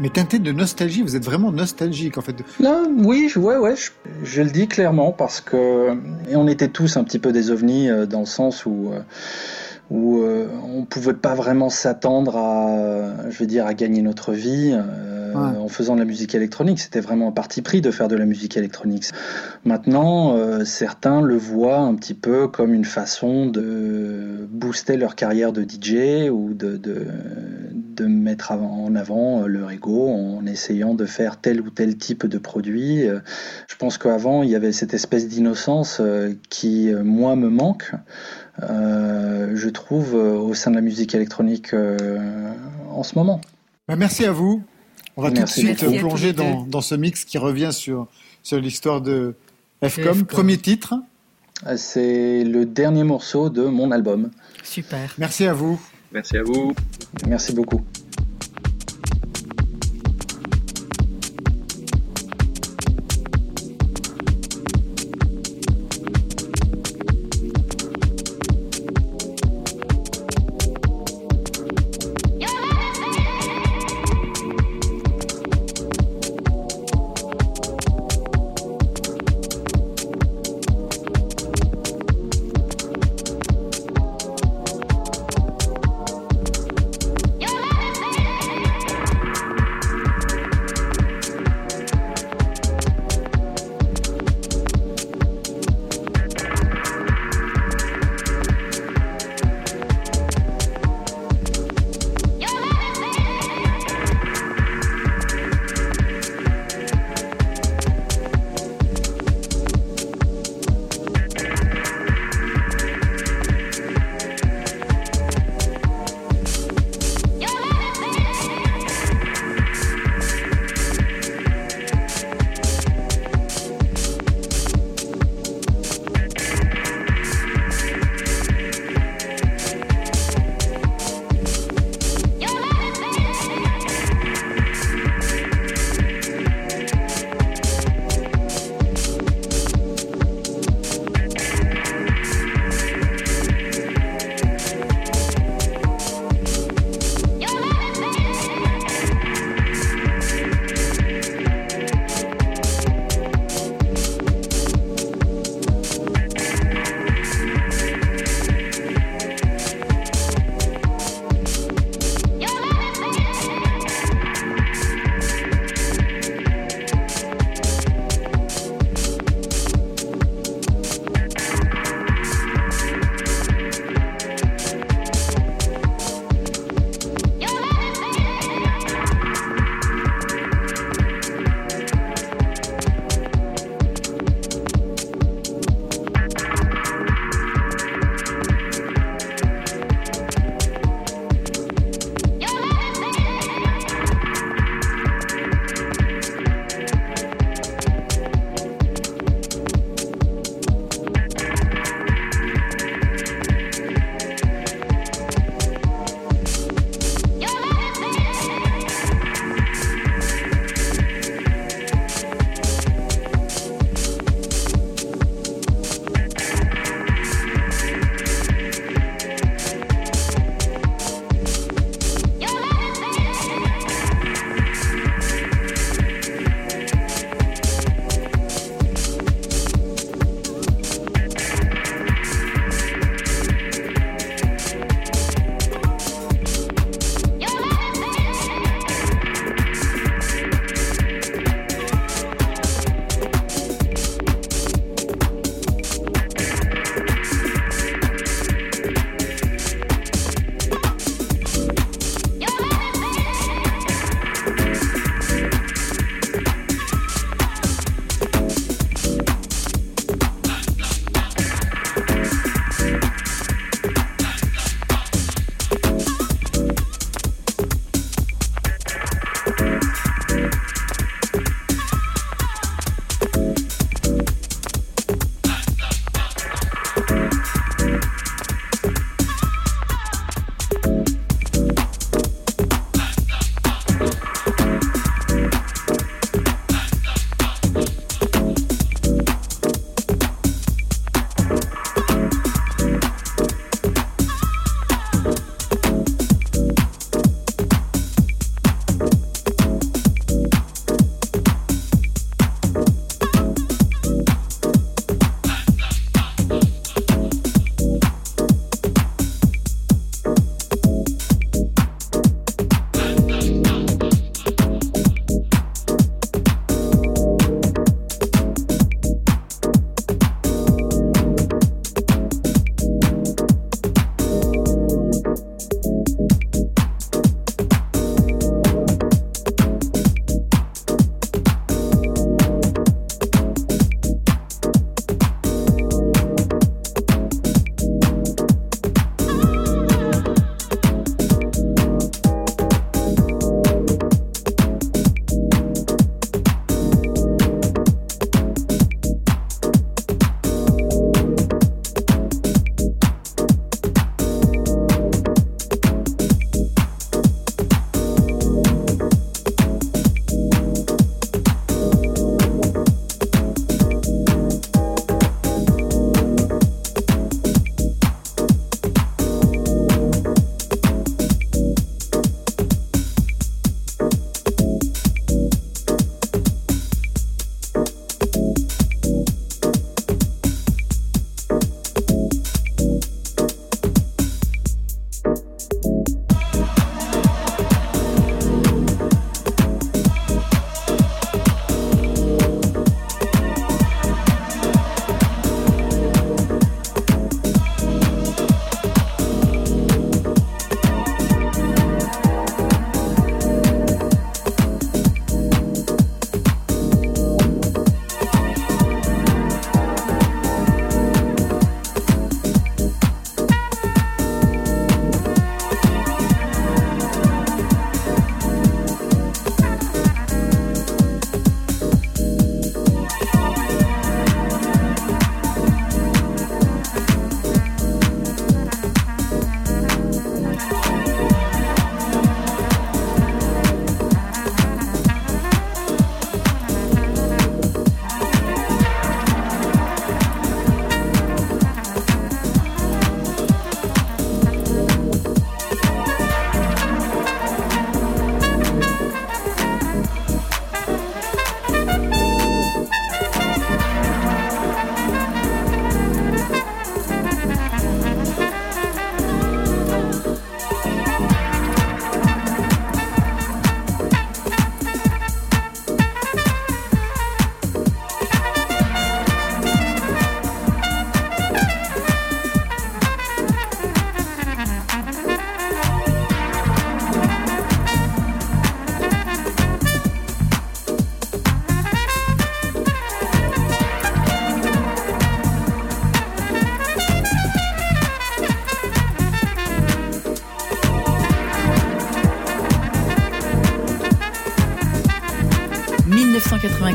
Mais teinté de nostalgie, vous êtes vraiment nostalgique en fait. Non, oui, je- ouais, ouais, je, je le dis clairement parce que et on était tous un petit peu des ovnis euh, dans le sens où euh, où euh, on pouvait pas vraiment s'attendre à, euh, je veux dire, à gagner notre vie euh, Ouais. en faisant de la musique électronique. C'était vraiment un parti pris de faire de la musique électronique. Maintenant, euh, certains le voient un petit peu comme une façon de booster leur carrière de DJ ou de, de, de mettre en avant euh, leur ego en essayant de faire tel ou tel type de produit. Euh, Je pense qu'avant, il y avait cette espèce d'innocence qui, moi, me manque. euh, je trouve euh, au sein de la musique électronique euh, en ce moment. Bah, merci à vous. On va Merci tout de suite plonger dans, dans ce mix qui revient sur, sur l'histoire de FCOM. Premier titre. Euh, C'est le dernier morceau de mon album. Super. Merci à vous. Merci à vous. Merci beaucoup.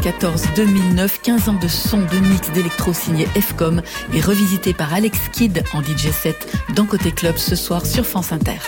1994-2009, 15 ans de son de mix d'électro signé Fcom et revisité par Alex Kidd en DJ set dans Côté Club ce soir sur France Inter.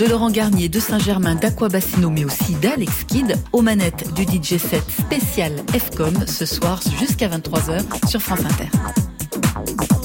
De Laurent Garnier, de Saint-Germain, d'Aqua Bassino, mais aussi d'Alex Kidd, aux manettes du DJ set spécial FCOM ce soir jusqu'à 23h sur France Inter.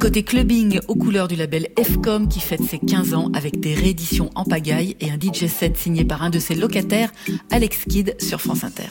Côté clubbing aux couleurs du label FCOM qui fête ses 15 ans avec des rééditions en pagaille et un DJ set signé par un de ses locataires, Alex Kidd sur France Inter.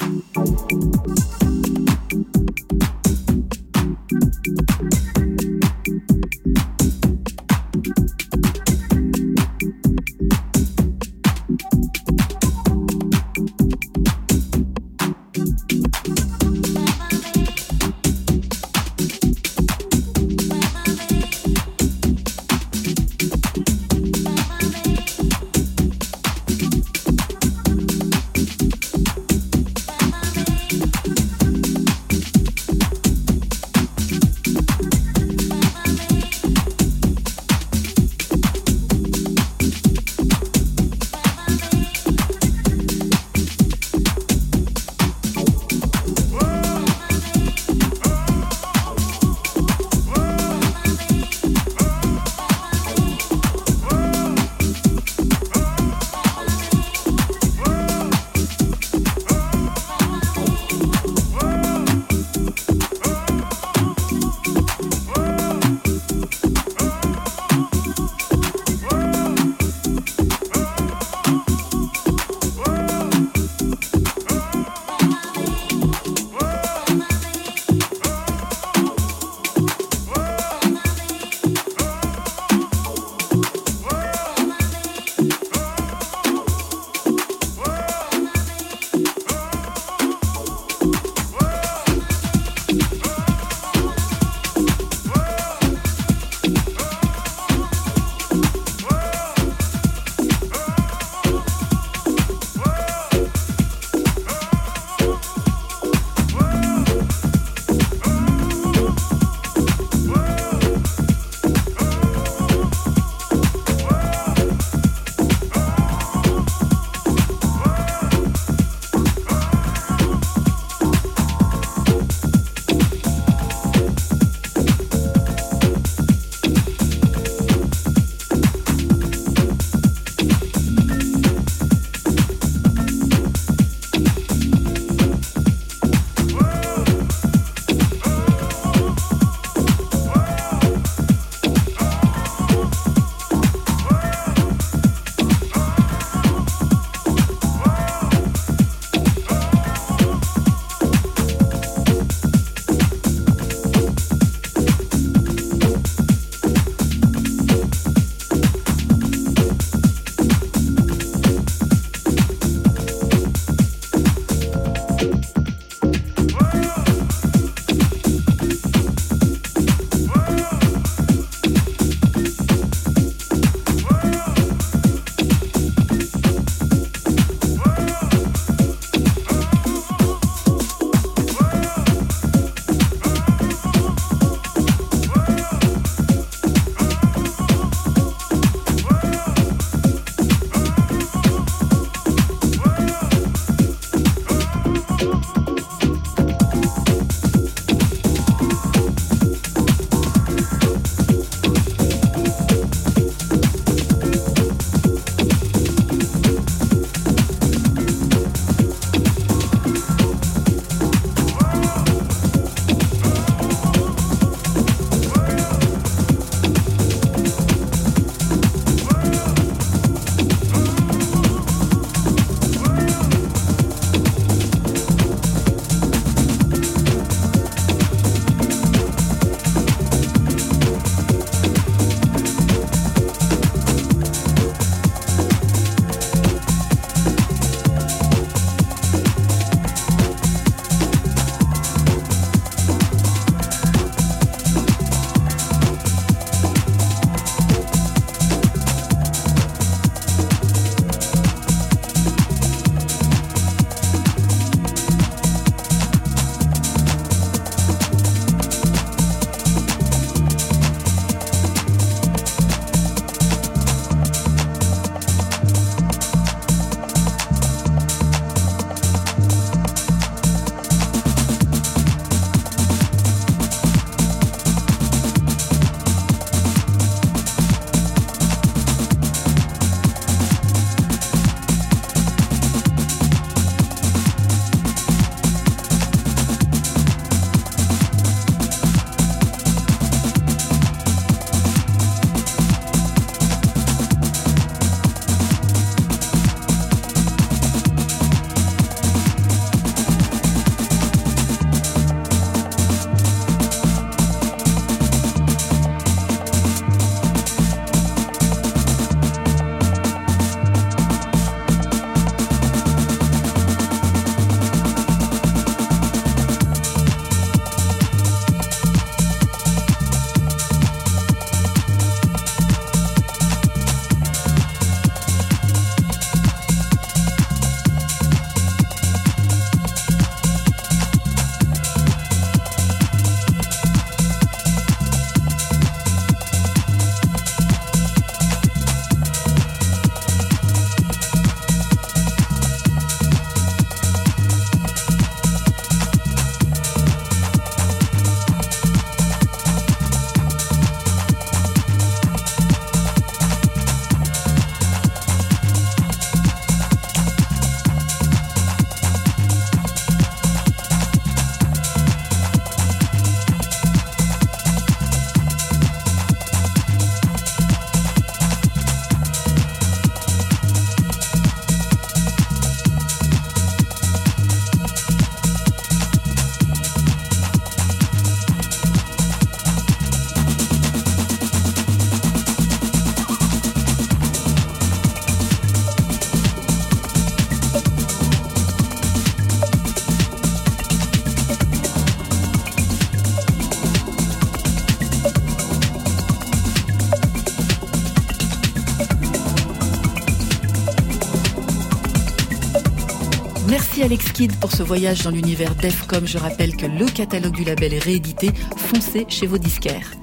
Pour ce voyage dans l'univers d'EFCOM. Je rappelle que le catalogue du label est réédité. Foncez chez vos disquaires.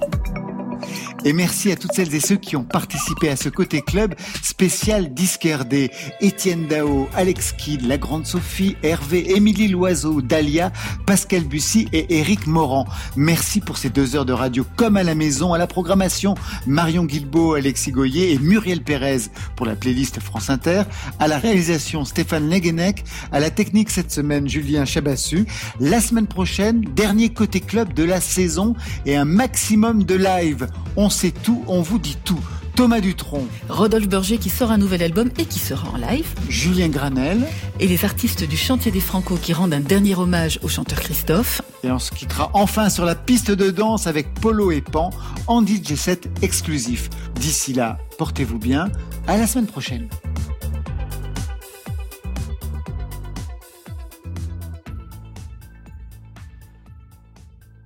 Et merci à toutes celles et ceux qui ont participé à ce côté club spécial Disque RD. Étienne Dao, Alex Kidd, La Grande Sophie, Hervé, Émilie Loiseau, Dalia, Pascal Bussy et Éric Morand. Merci pour ces deux heures de radio comme à la maison, à la programmation Marion Guilbeault, Alexis Goyer et Muriel Pérez pour la playlist France Inter, à la réalisation Stéphane Leguenec, à la technique cette semaine Julien Chabassu. La semaine prochaine, dernier côté club de la saison et un maximum de live. On sait tout, on vous dit tout. Thomas Dutronc, Rodolphe Berger qui sort un nouvel album et qui sera en live. Julien Granel. Et les artistes du Chantier des Franco qui rendent un dernier hommage au chanteur Christophe. Et on se quittera enfin sur la piste de danse avec Polo et Pan en DJ set exclusif. D'ici là, portez-vous bien. À la semaine prochaine.